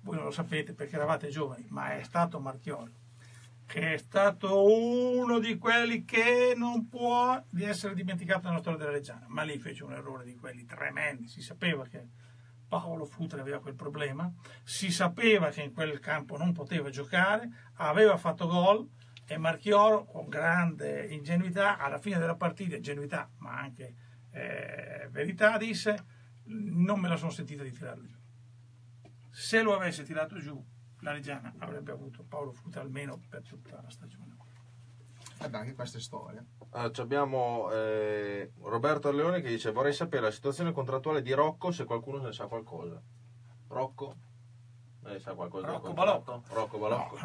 voi non lo sapete perché eravate giovani, ma è stato Marchiori, che è stato uno di quelli che non può di essere dimenticato nella storia della Reggiana. Ma lì fece un errore di quelli tremendi. Si sapeva che Paolo Futre aveva quel problema, si sapeva che in quel campo non poteva giocare, aveva fatto gol e Marchioro con grande ingenuità alla fine della partita, ingenuità ma anche eh, verità, disse non me la sono sentita di tirarlo giù. Se lo avesse tirato giù, la Reggiana avrebbe avuto Paolo Futre almeno per tutta la stagione. Beh, anche questa è storia. Ah, abbiamo eh, Roberto Leone che dice vorrei sapere la situazione contrattuale di Rocco se qualcuno ne sa qualcosa. Rocco? Eh, sa qualcosa Rocco? Balocco. Rocco Balocco.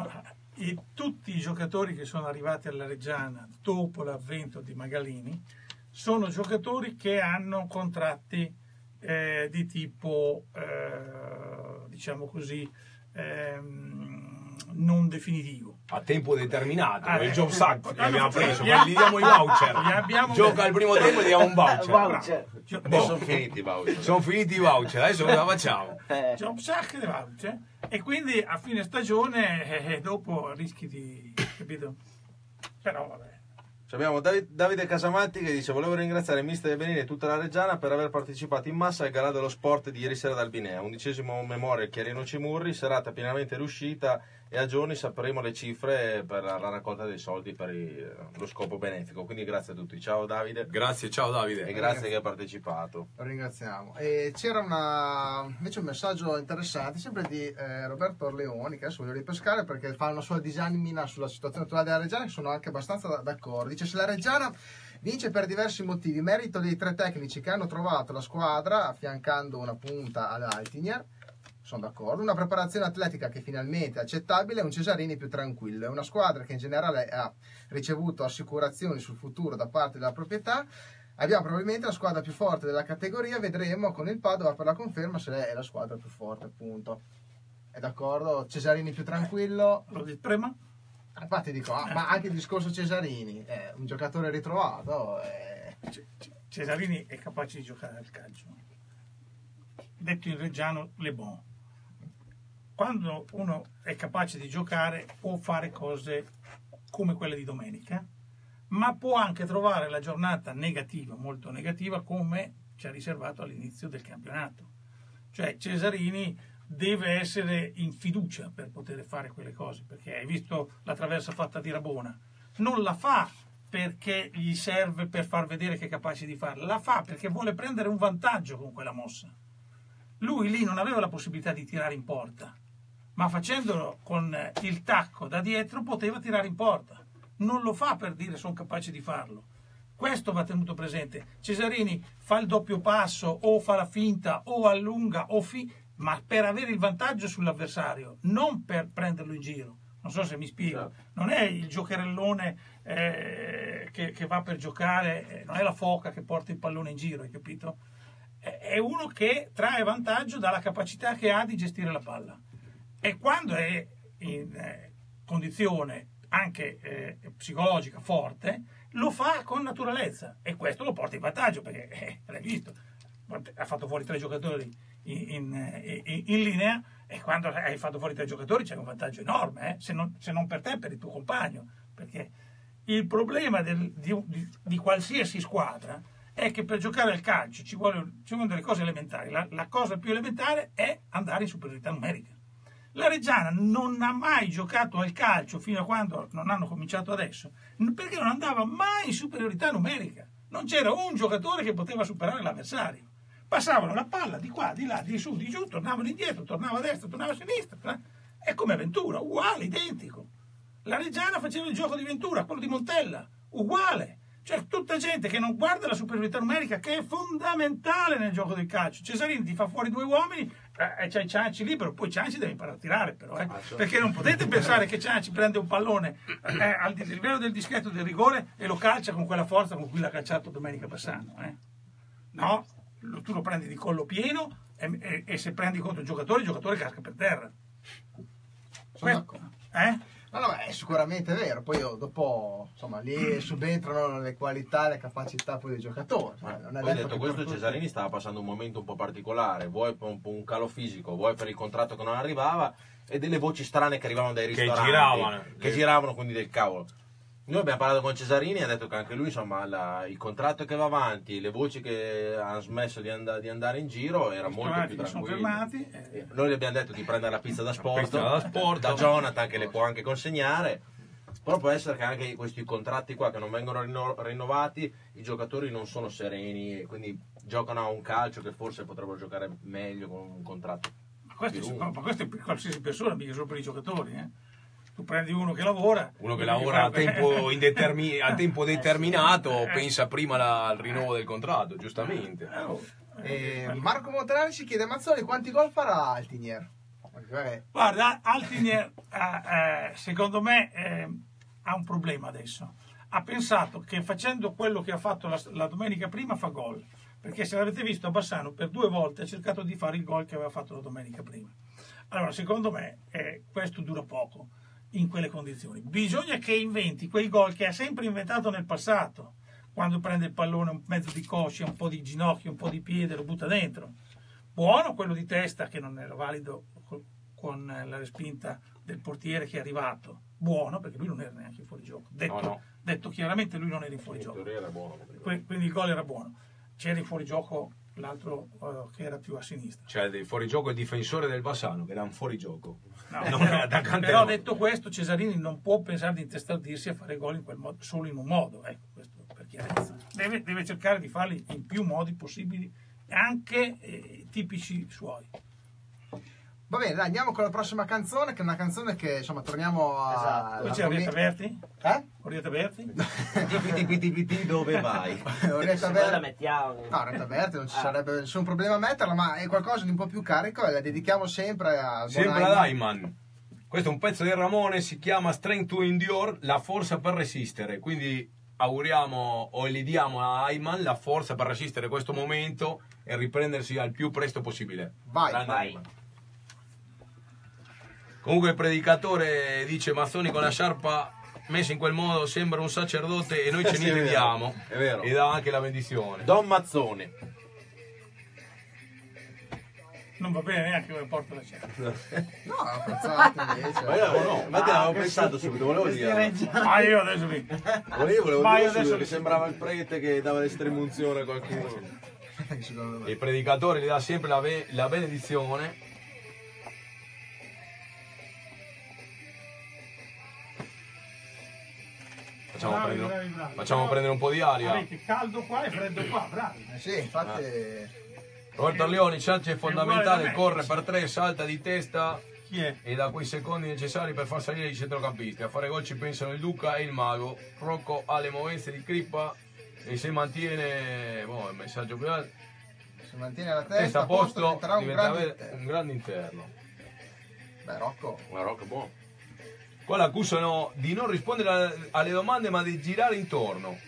E tutti i giocatori che sono arrivati alla Reggiana dopo l'avvento di Magalini sono giocatori che hanno contratti eh, di tipo, eh, diciamo così, ehm, non definitivo. A tempo determinato, Ah, il eh, Job Sack eh, gli abbiamo preso, gli ma gli diamo i voucher. Gioca al primo tempo e gli diamo un voucher. Voucher. Boh, sono finiti i voucher. Sono finiti i voucher, adesso cosa facciamo? Eh, Job Sack e voucher. E quindi a fine stagione, eh, eh, dopo rischi di... capito? Però vabbè. Ci abbiamo Davi- Davide Casamatti che dice volevo ringraziare il mister Benini e tutta la Reggiana per aver partecipato in massa al galà dello sport di ieri sera ad Albinea, undicesimo memoria Chiarino Cimurri, serata pienamente riuscita e a giorni sapremo le cifre per la raccolta dei soldi per il- lo scopo benefico. Quindi grazie a tutti. Ciao Davide. Grazie, ciao Davide. E grazie che hai partecipato. Lo ringraziamo. E c'era una, invece un messaggio interessante, sempre di eh, Roberto Orleoni, che adesso voglio ripescare perché fa una sua disamina sulla situazione attuale della Reggiana, che sono anche abbastanza da- d'accordo. Dice: Se la Reggiana vince per diversi motivi, merito dei tre tecnici che hanno trovato la squadra affiancando una punta ad Altinier. Sono d'accordo. Una preparazione atletica che finalmente è accettabile e un Cesarini più tranquillo. È una squadra che in generale ha ricevuto assicurazioni sul futuro da parte della proprietà. Abbiamo probabilmente la squadra più forte della categoria. Vedremo con il Padova per la conferma se è la squadra più forte, appunto. È d'accordo? Cesarini più tranquillo. Lo di prima? Infatti dico, ah, ma anche il discorso Cesarini, è un giocatore ritrovato. eh, Cesarini è capace di giocare al calcio. Detto in reggiano, le bon. Quando uno è capace di giocare può fare cose come quelle di domenica, ma può anche trovare la giornata negativa, molto negativa, come ci ha riservato all'inizio del campionato. Cioè Cesarini deve essere in fiducia per poter fare quelle cose, perché hai visto la traversa fatta di Rabona, non la fa perché gli serve per far vedere che è capace di farla, la fa perché vuole prendere un vantaggio con quella mossa. Lui lì non aveva la possibilità di tirare in porta, ma facendolo con eh, il tacco da dietro poteva tirare in porta. Non lo fa per dire sono capace di farlo. Questo va tenuto presente. Cesarini fa il doppio passo o fa la finta o allunga o fi, ma per avere il vantaggio sull'avversario, non per prenderlo in giro. Non so se mi spiego. Non è il giocherellone eh, che, che va per giocare, eh, non è la foca che porta il pallone in giro, hai capito? È uno che trae vantaggio dalla capacità che ha di gestire la palla. E quando è in eh, condizione anche eh, psicologica forte, lo fa con naturalezza. E questo lo porta in vantaggio perché eh, l'hai visto, ha fatto fuori tre giocatori in, in- in- in linea e quando hai fatto fuori tre giocatori c'è un vantaggio enorme, eh, se, non, se non per te, per il tuo compagno, perché il problema del- di, di- di qualsiasi squadra è che per giocare al calcio ci, vogliono delle cose elementari, la, la cosa più elementare è andare in superiorità numerica. La Reggiana non ha mai giocato al calcio fino a quando non hanno cominciato adesso, perché non andava mai in superiorità numerica. Non c'era un giocatore che poteva superare l'avversario. Passavano la palla di qua, di là, di su, di giù, tornavano indietro, tornava a destra, tornava a sinistra. È come Ventura, uguale, identico. La Reggiana faceva il gioco di Ventura, quello di Montella, uguale. Cioè, tutta gente che non guarda la superiorità numerica, che è fondamentale nel gioco del calcio. Cesarini ti fa fuori due uomini eh, e c'hai Cianci libero, poi Cianci deve imparare a tirare, però, eh. perché non potete pensare che Cianci prende un pallone eh, al di- livello del dischetto del rigore e lo calcia con quella forza con cui l'ha calciato domenica Bassano. Eh. No, tu lo prendi di collo pieno e, e- e se prendi contro il giocatore, il giocatore casca per terra. Sono d'accordo. Eh? No, no, è sicuramente vero. Poi io, dopo, insomma, lì subentrano le qualità e le capacità poi dei giocatori. cioè, non è Poi detto detto che questo, tutti- Cesarini stava passando un momento un po' particolare, vuoi per un, po' un calo fisico, vuoi per il contratto che non arrivava e delle voci strane che arrivavano dai Che ristoranti. giravano. Che giravano quindi del cavolo. Noi abbiamo parlato con Cesarini e ha detto che anche lui, insomma, la- il contratto che va avanti, le voci che hanno smesso di, and- di andare in giro era molto più tranquillo. fermati. eh, Noi gli abbiamo detto di prendere la pizza da sport, da sport. da Jonathan che le può anche consegnare. Però può essere che anche questi contratti qua che non vengono rinno- rinnovati, i giocatori non sono sereni e quindi giocano a un calcio che forse potrebbero giocare meglio con un contratto. Ma questo, è- ma questo è per qualsiasi persona, mica solo per i giocatori. eh. Tu prendi uno che lavora. Uno che lavora a tempo, indetermi- a tempo determinato Eh. pensa prima alla- al rinnovo del contratto, giustamente. Eh, oh. Eh, Marco Montanari ci chiede Mazzoni quanti gol farà Altinier? Perché, Guarda, Altinier eh, eh, secondo me eh, ha un problema adesso. Ha pensato che facendo quello che ha fatto la, la domenica prima fa gol. Perché se l'avete visto Bassano per due volte ha cercato di fare il gol che aveva fatto la domenica prima. Allora, secondo me eh, questo dura poco in quelle condizioni. Bisogna che inventi quei gol che ha sempre inventato nel passato, quando prende il pallone un mezzo di coscia, un po' di ginocchio, un po' di piede, lo butta dentro. Buono quello di testa che non era valido co- con la respinta del portiere che è arrivato. Buono perché lui non era neanche fuori gioco. Detto, No, no. detto chiaramente lui non era in fuori gioco. quindi il gol era buono. C'era in fuorigioco l'altro eh, che era più a sinistra. Cioè, dei fuorigioco il difensore del Bassano, che era un fuorigioco. No, Non attaccante però detto questo, Cesarini non può pensare di intestardirsi a fare gol in quel modo, solo in un modo, ecco, questo per chiarezza. Deve, deve cercare di farli in più modi possibili, anche eh, tipici suoi. Va bene, dai, andiamo con la prossima canzone, che è una canzone che insomma torniamo a. Esatto. Poi c'è Orietta Berti? Eh? Orietta Berti? TPTPTPT dove vai? Orietta Noi la Berti. mettiamo. No, Orietta Berti non ci Ah. sarebbe nessun problema a metterla, ma è qualcosa di un po' più carico e la dedichiamo sempre al buon Sempre ad Ayman. Questo è un pezzo del Ramone, si chiama Strength to Endure, la forza per resistere. Quindi auguriamo o gli diamo a Ayman la forza per resistere questo momento e riprendersi al più presto possibile. Vai, Grande vai. Ayman. Comunque il predicatore dice Mazzoni con la sciarpa messa in quel modo sembra un sacerdote e noi ce ne vediamo. è vero. E dà anche la benedizione. Don Mazzone. Non va bene neanche come porta la certa. No, apprezzato invece. Ma io no, infatti l'avevo pensato subito, volevo dire. Ma io adesso vi... Volevo, volevo Ma dire io subito adesso- che sembrava il prete che dava l'estremunzione a qualcuno. Il predicatore gli dà sempre la, be- la benedizione. Facciamo, Bravi, prendere, bravi, bravi. facciamo Però prendere un po' di aria. Avete caldo qua e freddo qua, bravi. Eh sì, infatti. Roberto Arleoni, Ciance è fondamentale, da me. corre per tre, salta di testa e da quei secondi necessari per far salire i centrocampisti. A fare gol ci pensano il Duca e il Mago. Rocco ha le movenze di Crippa e se mantiene boh, il messaggio più alto, Si mantiene la testa, testa a posto, diventerà un diventerà grande. un grande interno. Beh, Rocco. Ma Rocco è buono. Qua l'accusano di non rispondere alle domande ma di girare intorno.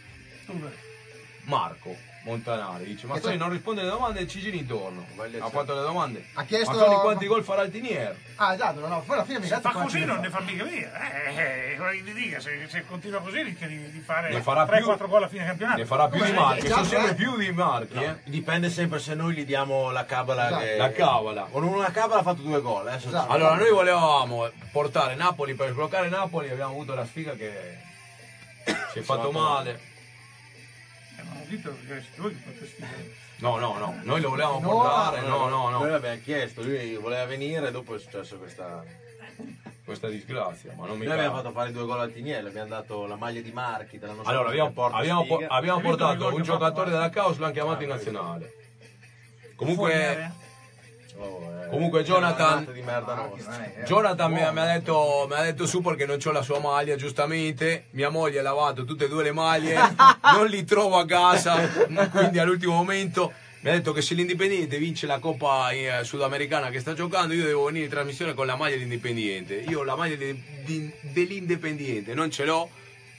Marco Montanari dice: Ma c'è? non risponde alle domande e ci giri intorno. Ha fatto le domande. Ha chiesto- Ma Sony quanti gol farà il Tinier? Ah, esatto, no, no, poi alla fine mi detto fa così non ne fa mica via. Eh, eh, eh, gli dica, se, se continua così rischia di, di fare Ne farà 3-4 più- gol a fine campionato. Ne farà più di Come? marchi, Già sono sempre tre. più di marchi, eh. Dipende sempre se noi gli diamo la cabala. Esatto. che- La cavala. Con una cabala ha fatto due gol. eh, Esatto. Allora, noi volevamo portare Napoli per sbloccare Napoli, abbiamo avuto la sfiga che si è fatto male. No, no, no, noi lo volevamo No, portare, no, no, Noi no, l'abbiamo chiesto, lui voleva venire e dopo è successo questa. questa disgrazia, ma non mi Noi abbiamo fatto fare due gol al Tiniello, abbiamo dato la maglia di Marchi della nostra Allora, abbiamo, abbiamo, sfiga. abbiamo portato un giocatore della Caos, l'hanno chiamato in nazionale. Comunque, Fournier, Oh, eh, Comunque Jonathan- una di merda Ah, vero. Jonathan mi ha, mi ha detto, mi ha detto su perché non c'ho la sua maglia, giustamente. Mia moglie ha lavato tutte e due le maglie, non li trovo a casa, quindi all'ultimo momento mi ha detto che se l'Indipendiente vince la Coppa eh, Sudamericana che sta giocando, io devo venire in trasmissione con la maglia dell'Indipendiente. Io la maglia di- di- dell'Indipendiente non ce l'ho,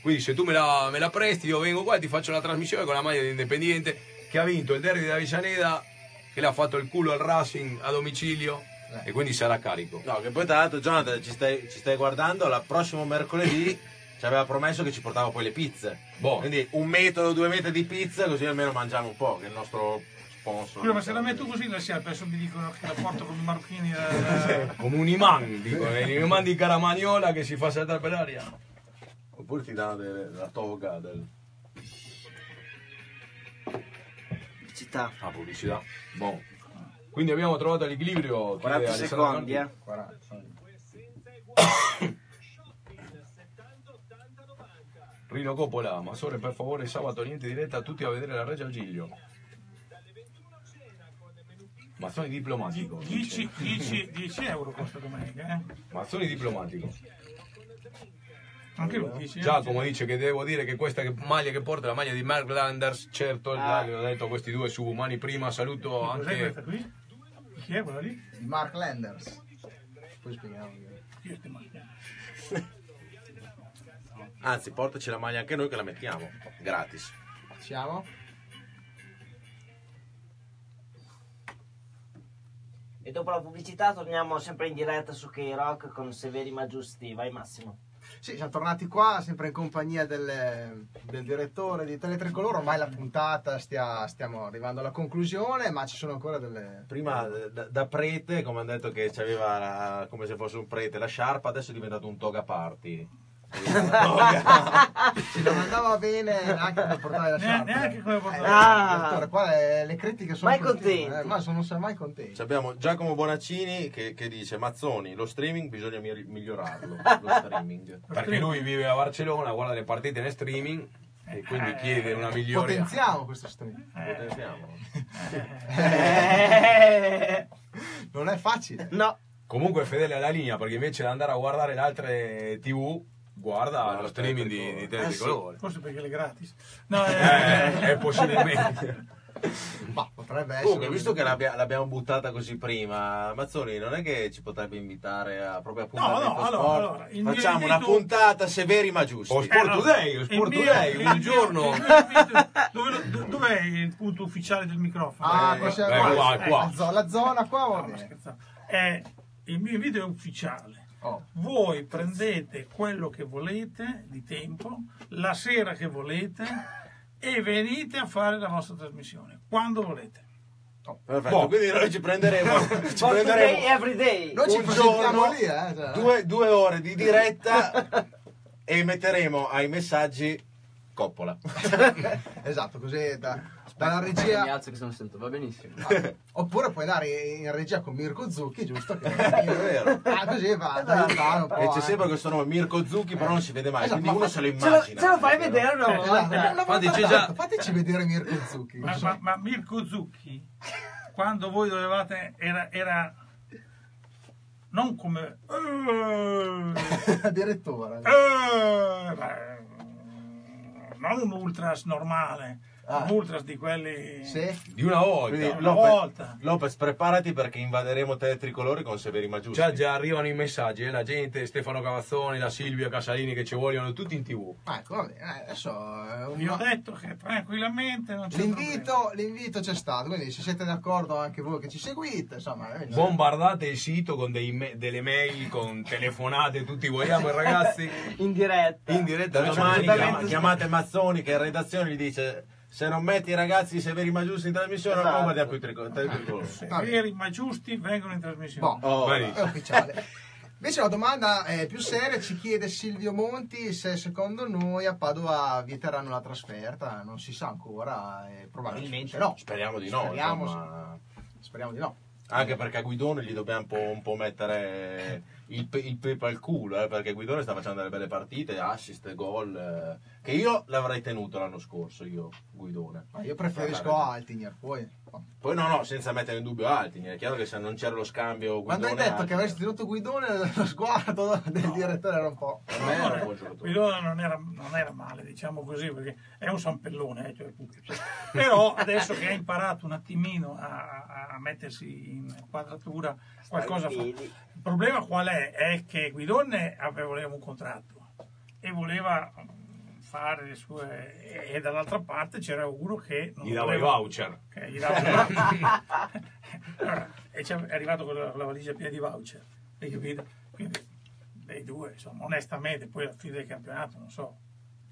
quindi se tu me la, me la presti, io vengo qua e ti faccio la trasmissione con la maglia dell'Indipendiente che ha vinto il derby di Avellaneda, che le ha fatto il culo al Racing a domicilio e quindi sarà carico. No, che poi tra l'altro Jonathan ci stai, ci stai guardando, la prossimo mercoledì ci aveva promesso che ci portava poi le pizze. Boh. Quindi un metro, due metri di pizza così almeno mangiamo un po', che è il nostro sponsor. Scusa, ma se la metto così la sera, adesso mi dicono che la porto con i marocchini. eh, come un imam, dico, è l'imam di Caramagnola che si fa saltare per aria. Oppure ti danno delle- la toga del... Città. Ah, pubblicità. Boh. Quindi abbiamo trovato l'equilibrio. chiede 40 Alessandro secondi, eh. 40. Rino Coppola, Masore per favore sabato niente diretta tutti a vedere la Regia al Giglio. Mazzoni diplomatico. 10, 10, 10 euro costa domenica, eh? Mazzoni diplomatico. Anche lui 10 Giacomo dice che devo dire che questa maglia che porta è la maglia di Mark Landers, certo, Ah. l'ho detto a questi due subumani prima, saluto Cos'è questa anche qui? Chi è quella lì? Di Mark Landers. Poi spieghiamo. Chi è? Anzi, portaci la maglia anche noi che la mettiamo, gratis. Siamo? E dopo la pubblicità torniamo sempre in diretta su K-Rock con Severi ma Giusti. Vai Massimo. Sì, siamo tornati qua, sempre in compagnia del, del direttore di Teletricolore. Ormai la puntata stia- stiamo arrivando alla conclusione, ma ci sono ancora delle. Prima eh, da, da prete, come hanno detto che aveva come se fosse un prete la sciarpa, adesso è diventato un toga party. Non andava bene neanche per portare la Ne- sciarpa. neanche come portare. Ah. Dottore, qua le, le critiche sono Mai continue, contenti. eh, ma sono, non sono mai contenti. Ci abbiamo Giacomo Bonaccini che, che dice Mazzoni, lo streaming bisogna mi- migliorarlo. Lo streaming. Perché lui vive a Barcellona, guarda le partite in streaming e quindi chiede una migliore. Potenziamo questo stream. Potenziamo. Eh, Non è facile. no, Comunque è fedele alla linea perché invece di andare a guardare le altre TV, guarda Guarda lo streaming di, di Eh, Teletricolore. Forse perché le gratis. No, Eh, eh, è possibilmente. Ma potrebbe essere. Comunque, visto che l'abbia- l'abbiamo buttata così prima, Mazzoni, non è che ci potrebbe invitare a proprio appuntamento No, no, allora, sport? allora, Facciamo una invito- puntata severi ma giusti. O Sport Today, o il Sport mio- Today, il un mio- giorno. il mio invito- dove lo- do- dov'è il punto ufficiale del microfono? Ah, Eh, qua qua. qua, Eh, qua. La, zona, la zona qua va No, bene. Eh, il mio invito è ufficiale. Oh. Voi prendete quello che volete di tempo, la sera che volete e venite a fare la vostra trasmissione quando volete. Perfetto, Boh. quindi noi ci prenderemo, ci today, prenderemo every day. Noi ci un presentiamo giorno, lì, eh. cioè. due, due ore di diretta e metteremo ai messaggi Coppola. esatto, così da, dalla Mi regia. alzo che sono seduto, va benissimo. Oppure puoi dare in regia con Mirko Zucchi, giusto? Che È vero. Ah, così va po'. E c'è eh. sempre questo nome Mirko Zucchi, però non si vede mai, Esatto, quindi ma uno fa- se lo Ce lo, immagina. ce lo fai Però. vedere una Eh, volta? Esatto, una volta già- Fateci vedere Mirko Zucchi. Ma, ma- ma Mirko Zucchi, quando voi dovevate, era, era non come... eh, eh, beh, non un ultras normale, Ah. un ultras di quelli... Sì? Di una volta. Quindi, una Lopez, volta. Lopez, preparati perché invaderemo te tricolori con Severi Maggiusti. Già, già arrivano i messaggi, eh, la gente, Stefano Cavazzoni, la Silvia Casalini che ci vogliono tutti in tv. Ah, ecco, va bene. eh, Adesso eh, un- Vi ho detto che tranquillamente non c'è l'invito, l'invito c'è stato, quindi se siete d'accordo anche voi che ci seguite, insomma... eh, Bombardate il sito con dei me- delle mail, con telefonate, tutti vogliamo i ragazzi. In diretta. In diretta domani chiamate Mazzoni che in redazione gli dice se non metti i ragazzi Severi Maggiusti in trasmissione Esatto. non guardiamo più i trico- te tricolori. Se Va bene. veri ma giusti vengono in trasmissione. Boh, Oh, è ufficiale. Invece la domanda è più seria, ci chiede Silvio Monti se secondo noi a Padova vieteranno la trasferta, non si sa ancora, eh, probabilmente no. Speriamo di no, Speriamo, insomma. speriamo di no. Anche perché a Guidone gli dobbiamo un po', un po' mettere il, il pepe al culo, eh, perché Guidone sta facendo delle belle partite, assist, gol, eh, che io l'avrei tenuto l'anno scorso, io Guidone. Ma io preferisco Altinier, poi... Poi no, no, senza mettere in dubbio Altini, è chiaro che se non c'era lo scambio Quando hai Guidone detto che avresti tenuto Guidone, lo sguardo del direttore era un po'... Per me era un buon giocatore. Guidona non era, non era male, diciamo così, perché è un sampellone. eh, cioè, cioè. Però adesso che ha imparato un attimino a, a- a mettersi in quadratura, qualcosa fa. Il problema qual è? È che Guidone aveva voleva un contratto e voleva mm, fare le sue... e dall'altra parte c'era uno che... Non Gli dava i voucher. che gli dava i voucher. Allora, e c'è- è arrivato con la, la valigia piena di voucher, hai capito? Quindi dei due, insomma, onestamente, poi alla fine del campionato non so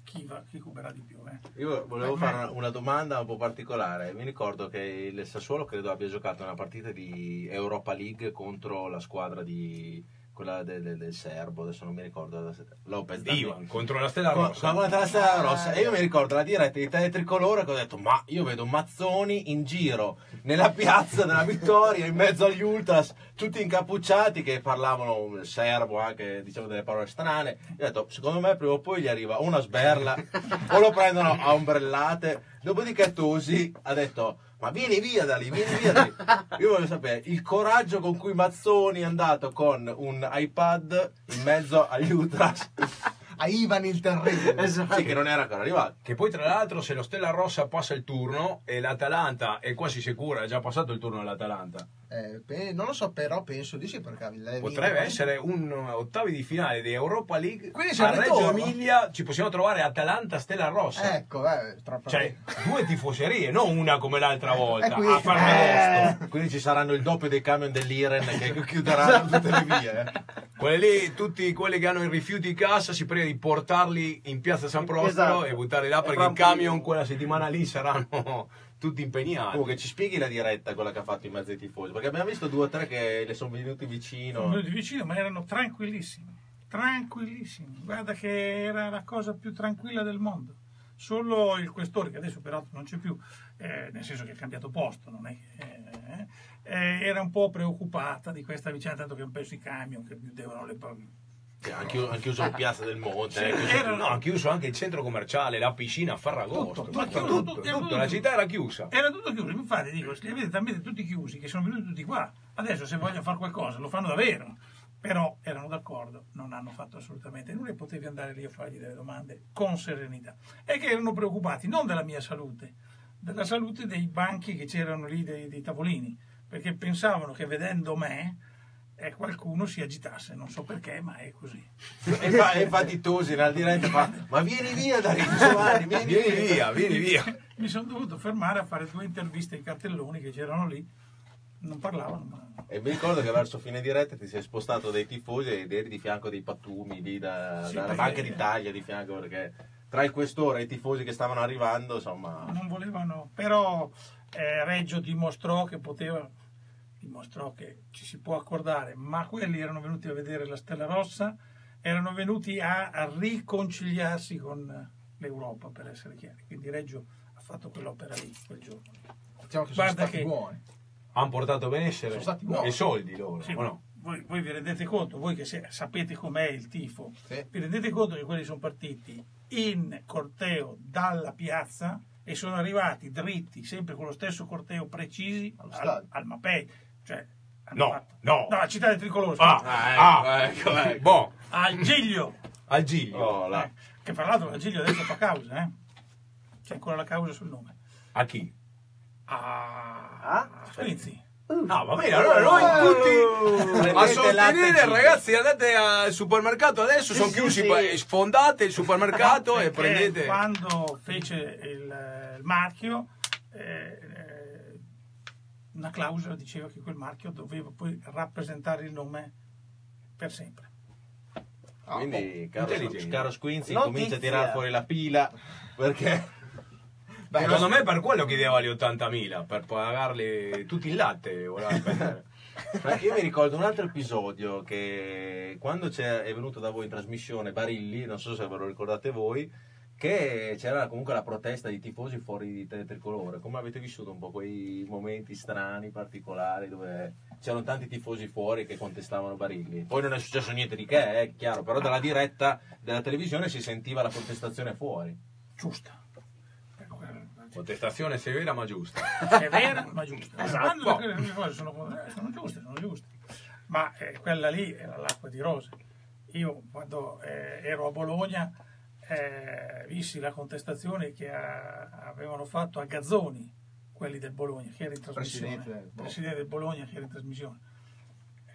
chi, va, chi cuberà di più. Eh. Io volevo Ma- fare una, una domanda un po' particolare. Mi ricordo che il Sassuolo credo abbia giocato una partita di Europa League contro la squadra di quella del, del- del serbo, adesso non mi ricordo. Lopez Ivan contro la Stella Rossa. con la Stella Rossa. E io mi ricordo la diretta di Tricolore che ho detto: Ma io vedo Mazzoni in giro nella piazza della vittoria, in mezzo agli ultras, tutti incappucciati che parlavano il serbo, anche diciamo delle parole strane. Io ho detto: Secondo me prima o poi gli arriva una sberla o lo prendono a ombrellate. Dopodiché Tosi ha detto. Ma vieni via da lì, vieni via da lì. Io voglio sapere il coraggio con cui Mazzoni è andato con un iPad in mezzo agli ultras. A Ivan il terribile. Esatto. Sì, che non era ancora arrivato. Che poi tra l'altro se lo Stella Rossa passa il turno e l'Atalanta è quasi sicura, è già passato il turno all'Atalanta. Eh, non lo so, però penso di sì perché lei Potrebbe essere un ottavi di finale di Europa League Quindi a Reggio ritorno. Emilia ci possiamo trovare Atalanta Stella Rossa. Ecco, eh, troppo Cioè, due tifoserie, non una come l'altra volta. E qui- a Ferragosto. Quindi ci saranno il doppio dei camion dell'Iren che chiuderanno tutte le vie. eh. Quelli lì, tutti quelli che hanno i rifiuti in casa, si prega di portarli in piazza San Prospero Esatto. e buttarli là perché i camion quella settimana lì saranno tutti impegnati. Comunque ci spieghi la diretta quella che ha fatto in mezzo ai tifosi, perché abbiamo visto due o tre che le sono venuti vicino. Sono venuti vicino, ma erano tranquillissimi. Tranquillissimi, guarda che era la cosa più tranquilla del mondo. Solo il questore, che adesso peraltro non c'è più, eh, nel senso che ha cambiato posto, non è che, eh, eh, era un po' preoccupata di questa vicenda, tanto che hanno perso i camion che chiudevano le Hanno chiuso, chiuso la piazza del Monte. Eh, chiuso. No, hanno chiuso anche il centro commerciale, la piscina a Ferragosto. Tutto, tutto, tutto, tutto, tutto, la città era chiusa. Era tutto chiuso, infatti dico, li avete talmente tutti chiusi che sono venuti tutti qua. Adesso se vogliono fare qualcosa lo fanno davvero. Però erano d'accordo, non hanno fatto assolutamente nulla e potevi andare lì a fargli delle domande con serenità. E che erano preoccupati non della mia salute, della salute dei banchi che c'erano lì, dei, dei tavolini, perché pensavano che vedendo me eh, qualcuno si agitasse, non so perché, ma è così. E fa, e fa di Tosi nella diretta fa, ma vieni via da Giovanni, vieni, Vieni via. via, vieni via. Mi sono dovuto fermare a fare due interviste ai cartelloni che c'erano lì, non parlavano, ma E mi ricordo che verso fine diretta ti sei spostato dai tifosi ed eri di fianco dei pattumi lì da- Sì, dalla perché- Banca d'Italia di fianco perché tra il questore e i tifosi che stavano arrivando insomma non volevano, però eh, Reggio dimostrò che poteva, dimostrò che ci si può accordare, ma quelli erano venuti a vedere la Stella Rossa, erano venuti a, a riconciliarsi con l'Europa, per essere chiari. Quindi Reggio ha fatto quell'opera lì quel giorno. Diciamo che sono Guarda stati che- buoni. Hanno portato benessere Sono stati buoni. e soldi loro, Sì, o no? voi, voi vi rendete conto, voi che se- sapete com'è il tifo, Sì. vi rendete conto che quelli sono partiti in corteo dalla piazza e sono arrivati dritti, sempre con lo stesso corteo precisi, al, al Mapei. Cioè, No, fatto- no. No, a Città del Tricolore. Ah, scusa. ah, ecco, ecco. Boh, Al Giglio. al Giglio. oh. Eh, che fra l'altro al Giglio adesso fa causa, eh? C'è ancora la causa sul nome. A chi? A, Ah? a Squinzi. No, va bene, allora noi tutti a sostenere, ragazzi, andate al supermercato adesso, sono sì, chiusi, sì. sfondate il supermercato e prendete... Quando fece il, il marchio, eh, una clausola diceva che quel marchio doveva poi rappresentare il nome per sempre. quindi caro, caro Squinzi Notizia. comincia a tirare fuori la pila perché Secondo me per quello chiedeva gli 80.000, per pagarli tutti il latte. Perché io mi ricordo un altro episodio che quando c'è- è venuto da voi in trasmissione Barilli, non so se ve lo ricordate voi, che c'era comunque la protesta di tifosi fuori di Tele Tricolore. Come avete vissuto un po' quei momenti strani, particolari, dove c'erano tanti tifosi fuori che contestavano Barilli? Poi non è successo niente di che, è chiaro, però dalla diretta della televisione si sentiva la contestazione fuori. Giusta. Contestazione severa ma giusta. severa ma giusta. Esatto. Quelle cose sono, eh, sono giuste, sono giuste. Ma eh, quella lì era l'acqua di rose. Io quando eh, ero a Bologna eh, vissi la contestazione che ha- avevano fatto a Gazzoni, quelli del Bologna, che era in trasmissione. Presidente del Bologna. Presidente del Bologna che era in trasmissione.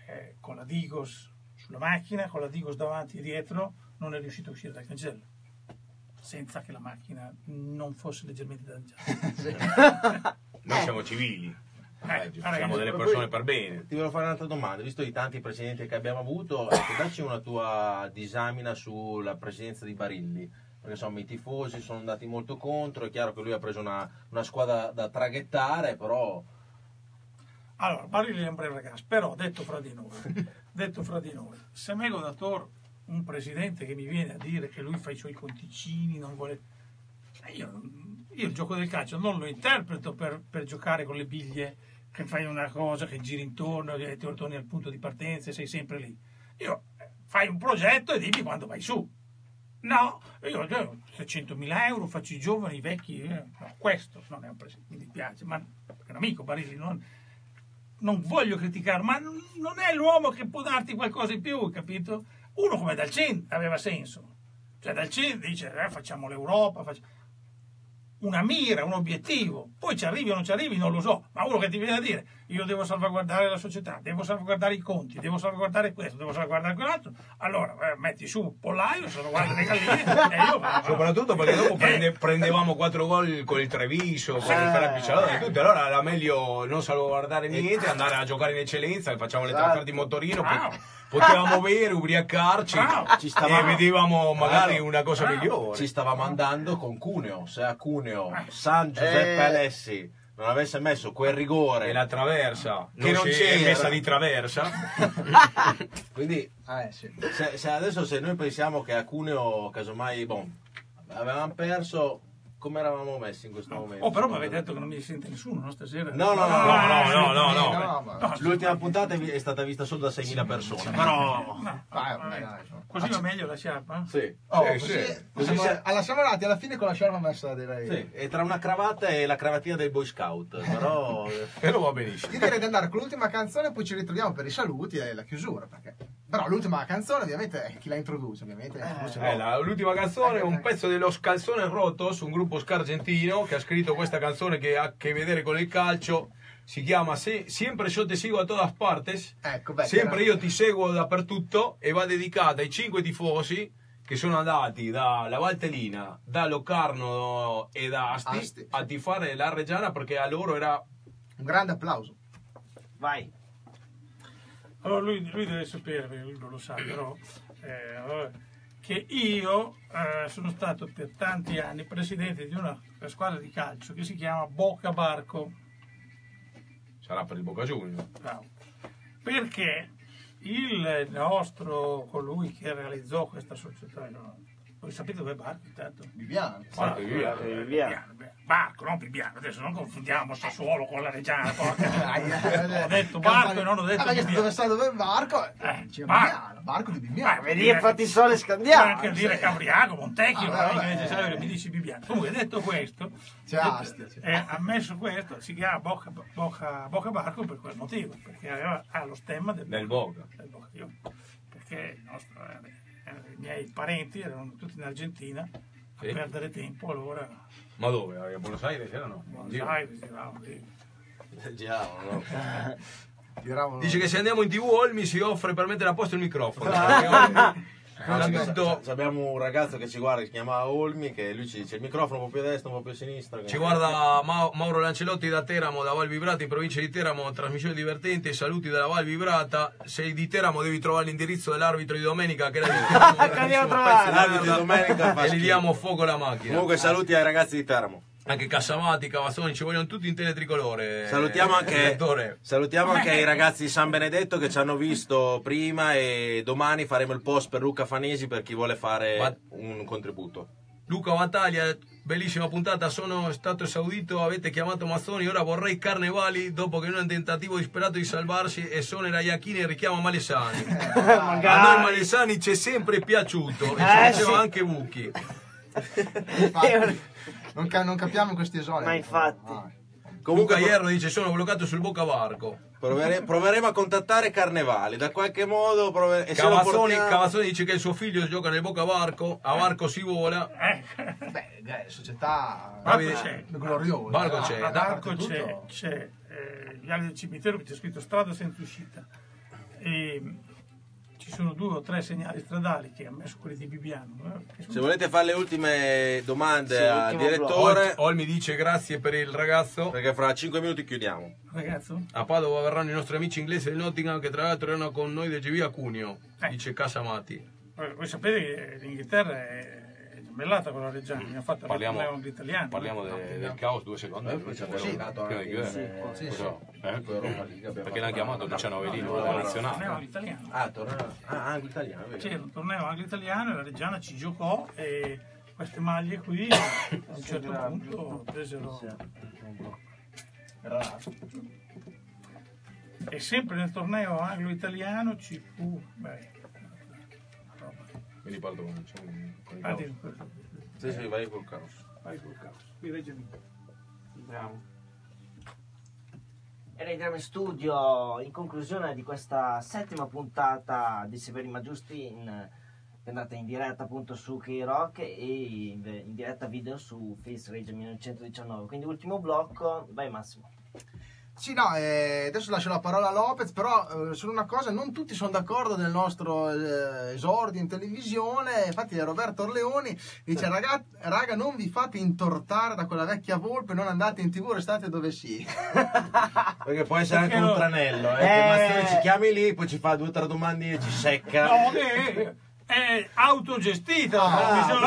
Eh, con la Digos sulla macchina, con la Digos davanti e dietro, non è riuscito a uscire dal cancello. Senza che la macchina non fosse leggermente danneggiata. Noi siamo civili, Eh, siamo delle persone per bene. Ti volevo fare un'altra domanda, visto i tanti presidenti che abbiamo avuto, ecco, dacci una tua disamina sulla presidenza di Barilli. Perché insomma i tifosi sono andati molto contro, è chiaro che lui ha preso una, una squadra da traghettare, però Allora, Barilli è un bravo ragazzo, però detto fra di noi, detto fra di noi, se me Godator, un presidente che mi viene a dire che lui fa i suoi conticini, non vuole... Eh, Io, io il gioco del calcio non lo interpreto per, per giocare con le biglie, che fai una cosa, che giri intorno, e ti torni al punto di partenza e sei sempre lì. Io eh, fai un progetto e dimmi quando vai su. No, io ho 300.000 euro, faccio i giovani, i vecchi, eh, no, questo non è un presidente, mi dispiace, ma è un amico Barilli, non, non voglio criticare, ma non è l'uomo che può darti qualcosa in più, capito? Uno come Dalcin aveva senso. Cioè Dalcin dice, eh, facciamo l'Europa, faccia- una mira, un obiettivo. Poi ci arrivi o non ci arrivi, non lo so. Ma uno che ti viene a dire, io devo salvaguardare la società, devo salvaguardare i conti, devo salvaguardare questo, devo salvaguardare quell'altro, allora eh, metti su un pollaio, salvaguarda le galline e io vado. Soprattutto perché dopo Eh. prende- prendevamo quattro gol con il Treviso, con il Eh. Ferra Piccialone e tutto. Allora era meglio non salvaguardare niente, andare a giocare in eccellenza, facciamo le Esatto. trasferte di motorino, Bravo. potevamo bere, ubriacarci. Ci stavamo- e vedevamo magari Bravo. una cosa Bravo. migliore. ci stavamo andando con Cuneo, se a Cuneo San Giuseppe Eh. Alessi non avesse messo quel rigore E la traversa, Che non si è c'era. messa di traversa. Quindi Eh, sì. se, se adesso se noi pensiamo che a Cuneo casomai boh, avevamo perso come eravamo messi in questo momento Oh, però mi avete detto che non mi sente nessuno, no, stasera? No, no, no, No, no, no, no, no. No, ma- l'ultima puntata è stata vista solo da 6.000 persone però No, Vai, vai, dai, insomma. Così va meglio la sciarpa? sì, Oh, Sì, così, sì. Così siamo, se- alla siamo arrivati alla fine con la sciarpa messa direi. sì. e tra una cravatta e la cravatina dei Boy Scout però E lo va benissimo. Io direi di andare con l'ultima canzone, poi ci ritroviamo per i saluti e la chiusura. Perché... Però l'ultima canzone, ovviamente, è chi la introduce, ovviamente. introduce Eh, la- l'ultima canzone è un pezzo dello Scalzone Rotos, un gruppo scargentino che ha scritto questa canzone che ha a che vedere con il calcio. Si chiama Se- Siempre yo te sigo a todas partes. Ecco, beh, Sempre io ti seguo dappertutto e va dedicata ai cinque tifosi che sono andati dalla Valtellina, da Locarno e da Asti, Asti, a tifare la Reggiana perché a loro era Un grande applauso. Vai. Allora lui, lui deve sapere, perché lui non lo sa, però, eh, che io eh, sono stato per tanti anni presidente di una squadra di calcio che si chiama Boca Barco. sarà per il Boca Juniors. Bravo. Perché il nostro, colui che realizzò questa società, no? Voi sapete dove è Barco intanto? Viviano. Guarda, via. Bibiano, Barco, non Bibiano, adesso non confondiamo Sassuolo con la Reggiana. Ho detto Barco e non ho detto ah, perché Bibbiano. dove sta dove è barco? Eh, C'è Barco. Bibiano, barco di Bibiano. vedi, infatti sole Puoi scandiamo. anche dire Cavriago, Montecchio, Ah, non è necessario che mi dici Bibiano. Comunque, detto questo, C'è detto- Astia, c'è. eh, ammesso questo, si chiama Bocca, Bocca- Bocca Barco per quel motivo, perché aveva, ha lo stemma del, Del Boca. del Juniors. Perché il nostro, eh, eh, i miei parenti erano tutti in Argentina a Sì. perdere tempo, allora Ma dove? A Buenos Aires erano? Buenos Aires, giravamo lì. Già, no? Tiravano- Dice che se andiamo in tv Olmi si offre per mettere a posto il microfono. C- abbiamo un ragazzo che ci guarda che si chiama Olmi che lui ci dice il microfono un po' più a destra un po' più a sinistra Ci guarda Ma- Mauro Lancelotti da Teramo, da Val Vibrata, in provincia di Teramo, trasmissione divertente, saluti dalla Val Vibrata. Sei di Teramo devi trovare l'indirizzo dell'arbitro di domenica che era di Teramo. L'arbitro di domenica e gli diamo fuoco alla macchina. comunque saluti ai ragazzi di Teramo Anche Cassamati, Cavazzoni, ci vogliono tutti in teletricolore. Salutiamo anche, salutiamo anche i ragazzi di San Benedetto che ci hanno visto prima e domani faremo il post per Luca Fanesi per chi vuole fare Ma- un contributo. Luca Battaglia, bellissima puntata, sono stato esaudito, avete chiamato Mazzoni, ora vorrei Carnevali dopo che in un tentativo disperato di salvarsi e sono era Iachini e richiama Malesani. A noi Malesani ci è sempre piaciuto e ci Eh, faceva sì. anche Bucchi. Non, ca- non capiamo questi esoneri. Ma infatti. Ah. Comunque Comunque Ierro dice sono bloccato sul Boca Varco. provere- proveremo a contattare Carnevali, da qualche modo prove- e Cavazzoni, portiamo- Cavazzoni dice che il suo figlio gioca nel Boca Varco, a Varco si vola. Eh, Beh, eh, società Barco eh, c'è. gloriosa. Barco eh. c'è. a Ah, Barco tutto. c'è, c'è eh, gli ali del cimitero che c'è scritto strada senza uscita. E ci sono due o tre segnali stradali che ha messo quelli di Bibiano. eh, Se volete fare le ultime domande Sì, al direttore, Olmi dice grazie per il ragazzo. perché fra 5 minuti chiudiamo. Ragazzo? A Padova verranno i nostri amici inglesi del Nottingham che tra l'altro erano con noi del GV a Cuneo, Eh. dice Casamati. Voi sapete che l'Inghilterra è è gemellata con la Reggiana, mi ha fatto Parliamo- il torneo italiano. Parliamo de- del caos due secondi. Eh, facciamo Sì, sì, Prima di chiudere. Sì, Cosa? sì. Eh? Perché l'hanno chiamato Luciano Avelino, la torneo nazionale. italiano. Ah, torna... ah, anche italiano, vero? C'era un torneo anglo-italiano e la Reggiana ci giocò e queste maglie qui a un certo punto presero e sempre nel torneo anglo-italiano ci fu beh, roba. Quindi parto con, diciamo, con il Ah, caos. dimmi questo. Sì, sì, vai col caos. vai col caos qui reggimi Bravo. E rientriamo in studio in conclusione di questa settima puntata di Severi Ma Giusti in, che è andata in diretta appunto su K-Rock e in, in diretta video su Face Rage 1919. Quindi ultimo blocco, vai Massimo. Sì, no, eh, adesso lascio la parola a Lopez, però eh, su una cosa, non tutti sono d'accordo del nostro eh, esordio in televisione, infatti Roberto Orleoni dice raga, raga non vi fate intortare da quella vecchia volpe, non andate in tv, restate dove sì. Perché può essere anche Perché un no? tranello, eh. Eh. che Mazzoni ci chiami lì, poi ci fa due o tre domande e ci secca. no che è autogestita Ah, No,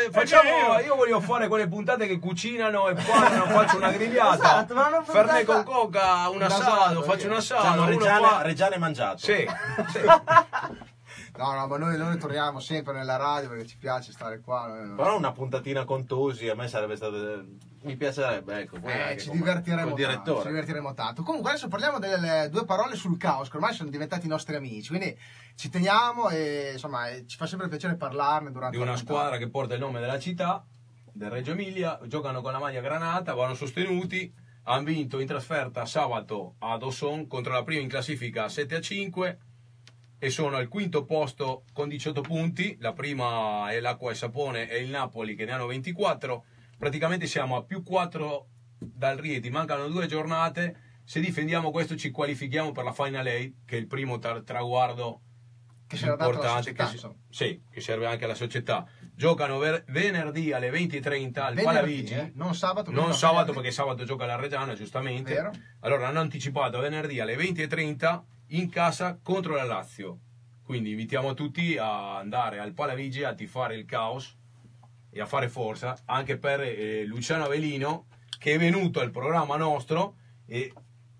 che- facciamo, io voglio fare quelle puntate che cucinano e parlano, faccio una grigliata. Esatto, ma una puntata- Fernet con coca, un Un assado, assado, faccio un. Sanno uno Reggiane, fa- Reggiane mangiato. Sì, sì. No, no, ma noi, noi torniamo sempre nella radio perché ci piace stare qua. Però una puntatina con Tosi a me sarebbe stato. Mi piacerebbe, ecco. poi Eh, ci divertiremo tanto, ci divertiremo tanto. Comunque adesso parliamo delle due parole sul caos, che ormai sono diventati i nostri amici, quindi ci teniamo e insomma ci fa sempre piacere parlarne durante di una squadra che porta il nome della città, del Reggio Emilia, giocano con la maglia granata, vanno sostenuti, hanno vinto in trasferta sabato ad Osson contro la prima in classifica 7 a 5 e sono al quinto posto con 18 punti, la prima è l'Acqua e Sapone e il Napoli che ne hanno 24, praticamente siamo a più 4 dal Rieti, mancano due giornate, se difendiamo questo ci qualifichiamo per la Final 8 che è il primo tra- traguardo Che importante società, che, si- sì, che serve anche alla società. Giocano ver- venerdì alle 20.30 al Venerdì, Palavigi. eh, non sabato. Non sabato perché sabato gioca la Reggiana, giustamente. Vero. Allora hanno anticipato venerdì alle 20.30 in casa contro la Lazio. Quindi invitiamo tutti a andare al Palavigi a tifare il caos e a fare forza anche per eh, Luciano Avelino che è venuto al programma nostro e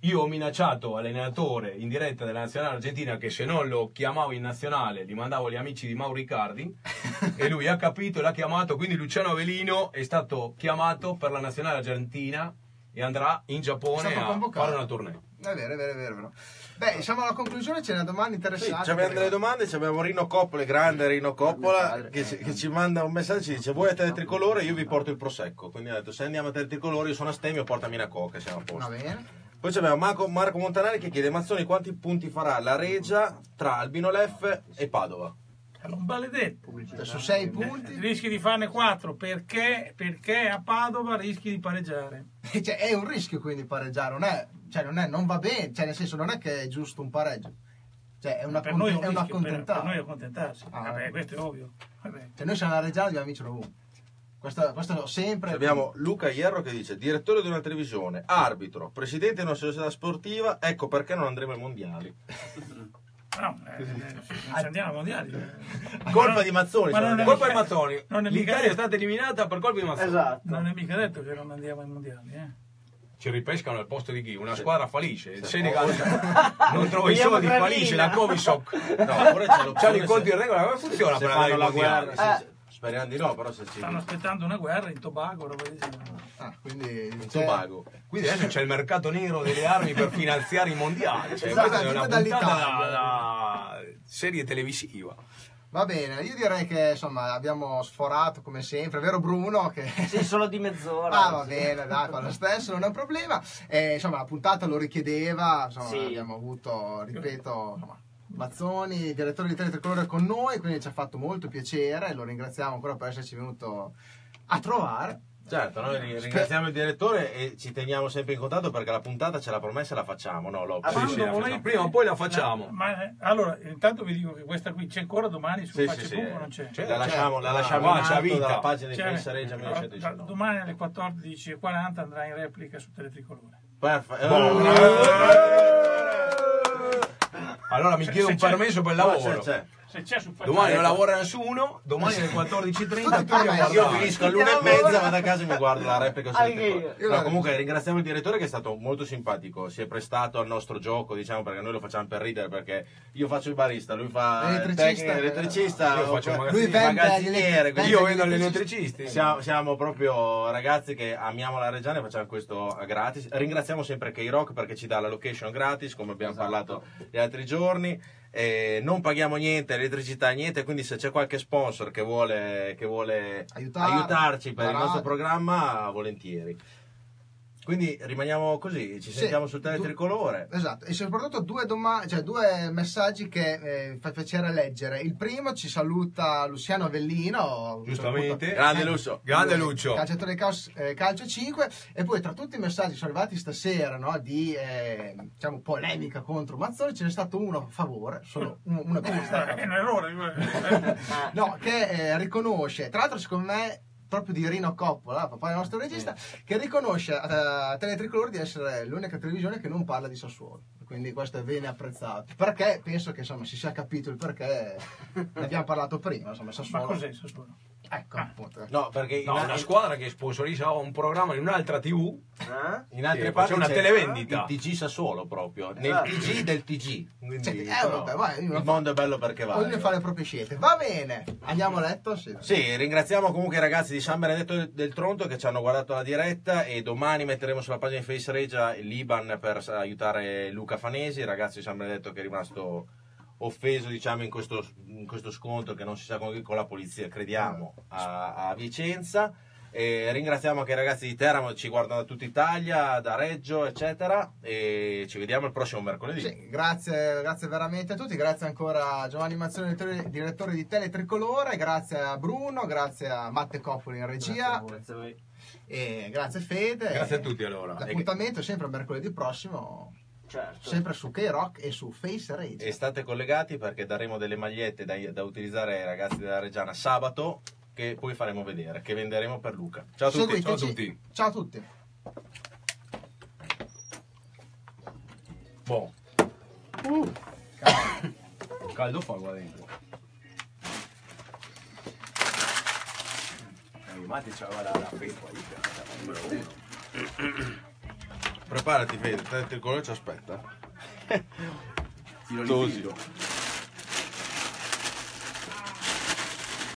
io ho minacciato all'allenatore in diretta della nazionale argentina che se non lo chiamavo in nazionale gli mandavo gli amici di Mauro Icardi e lui ha capito e l'ha chiamato quindi Luciano Avelino è stato chiamato per la nazionale argentina e andrà in Giappone a fare una tournée È vero, è vero, è vero. Beh, siamo alla conclusione, c'è una domanda Sì, interessante. ci abbiamo delle domande, ci abbiamo Rino Coppola, il grande Rino Coppola, che ci, che ci manda un messaggio, ci dice voi a Tele Tricolore, io vi porto il Prosecco. Quindi ha detto se andiamo a Tele Tricolore, io sono a Stemio, portami una coca, siamo a posto. Va bene. Poi abbiamo Marco, Marco Montanari che chiede Mazzoni quanti punti farà la Regia tra Albino Leff e Padova. Non vale detto. Su sei punti. Rischi di farne 4 perché, perché a Padova rischi di pareggiare. Cioè, è un rischio quindi pareggiare, non è, cioè, non è, non va bene, cioè nel senso non è che è giusto un pareggio. Cioè, è una, per noi è un una per, per noi è accontentarsi. Ah. Vabbè, questo è ovvio. Vabbè. Cioè, noi siamo alla Reggiana dobbiamo vincere ovunque. Questo, questo sempre. Abbiamo Luca Ierro che dice direttore di una televisione, arbitro, presidente di una società sportiva, ecco perché non andremo ai mondiali. No, eh, eh, non ci andiamo ai mondiali. Colpa di Mazzoni, Ma cioè, non è colpa di Mazzoni non è mica l'Italia è stata eliminata per colpa di Mazzoni Esatto. Non è mica detto che non andiamo ai mondiali. Eh. Ci ripescano al posto di chi? Una squadra fallisce. Il Sì. Senegal non trova i soldi, fallisce. La Covisoc No, oppure c'è l'opzione c'ha gli incontri se- in regola. Come funziona se per andare la guerra, Eh. speriamo di no, però se ci... Stanno aspettando una guerra in Tobago, roba genere. Ah, quindi in Tobago. Quindi adesso c'è il mercato nero delle armi per finanziare i mondiali. Cioè, Esatto, questa è una puntata da, da serie televisiva. Va bene, io direi che insomma abbiamo sforato come sempre, vero Bruno? Che... Sì, solo di mezz'ora. Ah, va bene, dai, fa lo stesso, non è un problema. Eh, insomma, la puntata lo richiedeva, insomma, Sì. abbiamo avuto, ripeto, insomma, Mazzoni, direttore di Teletricolore con noi, quindi ci ha fatto molto piacere, lo ringraziamo ancora per esserci venuto a trovare. Certo, noi ri- ringraziamo il direttore e ci teniamo sempre in contatto perché la puntata ce l'ha promessa e la facciamo, no Lopez? Ah, Sì, sì, la facciamo. Prima o poi la facciamo. Ma, eh, allora, intanto vi dico che questa qui c'è ancora domani su Sì, Facebook sì, sì. o non c'è? C'è. La lasciamo, la lasciamo Ah, in c'è vita. dalla pagina di Pensa Regia da- 1919. domani alle 14.40 andrà in replica su Teletricolore. Perfetto. Allora mi Se- chiedo un permesso per il lavoro. Se c'è su Domani non Facebook. lavora nessuno, domani alle 14.30 Tutti torniamo a permessi. Io finisco all'una e mezza, vado a casa e mi guardo la replica. No, comunque ringraziamo il direttore che è stato molto simpatico, si è prestato al nostro gioco, diciamo, perché noi lo facciamo per ridere, perché io faccio il barista, lui fa il Elettricista. Io faccio il magazziniere. Io vende vedo gli elettricisti. siamo, siamo proprio ragazzi che amiamo la Reggiana e facciamo questo a gratis. Ringraziamo sempre K-Rock perché ci dà la location gratis, come abbiamo parlato gli altri giorni. E non paghiamo niente, elettricità, niente, quindi se c'è qualche sponsor che vuole, che vuole aiutarci per il nostro programma, volentieri. Quindi rimaniamo così, ci Sì, sentiamo sul du- teletricolore. Esatto, e soprattutto due, doma- cioè, due messaggi che eh, fa piacere leggere. Il primo ci saluta Luciano Avellino, Giustamente. Grande Lusso. Grande Lucio. calciatore di Caos- eh, calcio 5 e poi tra tutti i messaggi che sono arrivati stasera no, di eh, diciamo, polemica contro Mazzoni ce n'è stato uno a favore solo uno, uno per È un errore. no, che eh, riconosce tra l'altro secondo me proprio di Rino Coppola, papà del nostro regista, che riconosce a Teletricolore di essere l'unica televisione che non parla di Sassuolo. Quindi questo è bene apprezzato. Perché penso che insomma si sia capito il perché ne abbiamo parlato prima. Insomma, Ma Sassuolo. cos'è Sassuolo? Ecco, appunto. No, perché No, in, una in- squadra che sponsorizza un programma in un'altra TV. Eh? in altre Sì, parti c'è una televendita. Il TG Sassuolo proprio, nel Ah. TG del TG. Quindi, Senti, eh, però, vabbè, vai, io- il mondo è bello perché va. Ognuno fa le proprie scelte. Va bene, andiamo a letto? Sì. Sì, ringraziamo comunque i ragazzi di San Benedetto del- Tronto che ci hanno guardato la diretta e domani metteremo sulla pagina di Face Regia l'Iban per aiutare Luca Fanesi, il ragazzo di San Benedetto che è rimasto offeso diciamo in questo, in questo scontro che non si sa con, con la polizia, crediamo, a, a Vicenza. E ringraziamo anche i ragazzi di Teramo ci guardano da tutta Italia, da Reggio, eccetera. E ci vediamo il prossimo mercoledì. Sì, grazie, grazie veramente a tutti, grazie ancora a Giovanni Mazzoni, direttore, direttore di Tele Tricolore, grazie a Bruno, grazie a Matte Coppoli in regia Grazie a voi. e grazie Fede. Grazie a tutti allora. L'appuntamento è sempre mercoledì prossimo, Certo. sempre su K-Rock e su Face Regia. E state collegati perché daremo delle magliette da, da utilizzare ai ragazzi della Reggiana sabato che poi faremo vedere, che venderemo per Luca. Ciao a tutti. Seguiteci. ciao a tutti. Ciao a tutti. Boh. Caldo fa qua dentro. Eh, Matti c'aveva la, il numero uno. Preparati Fede, il tricolore ci aspetta. Tosi. filo.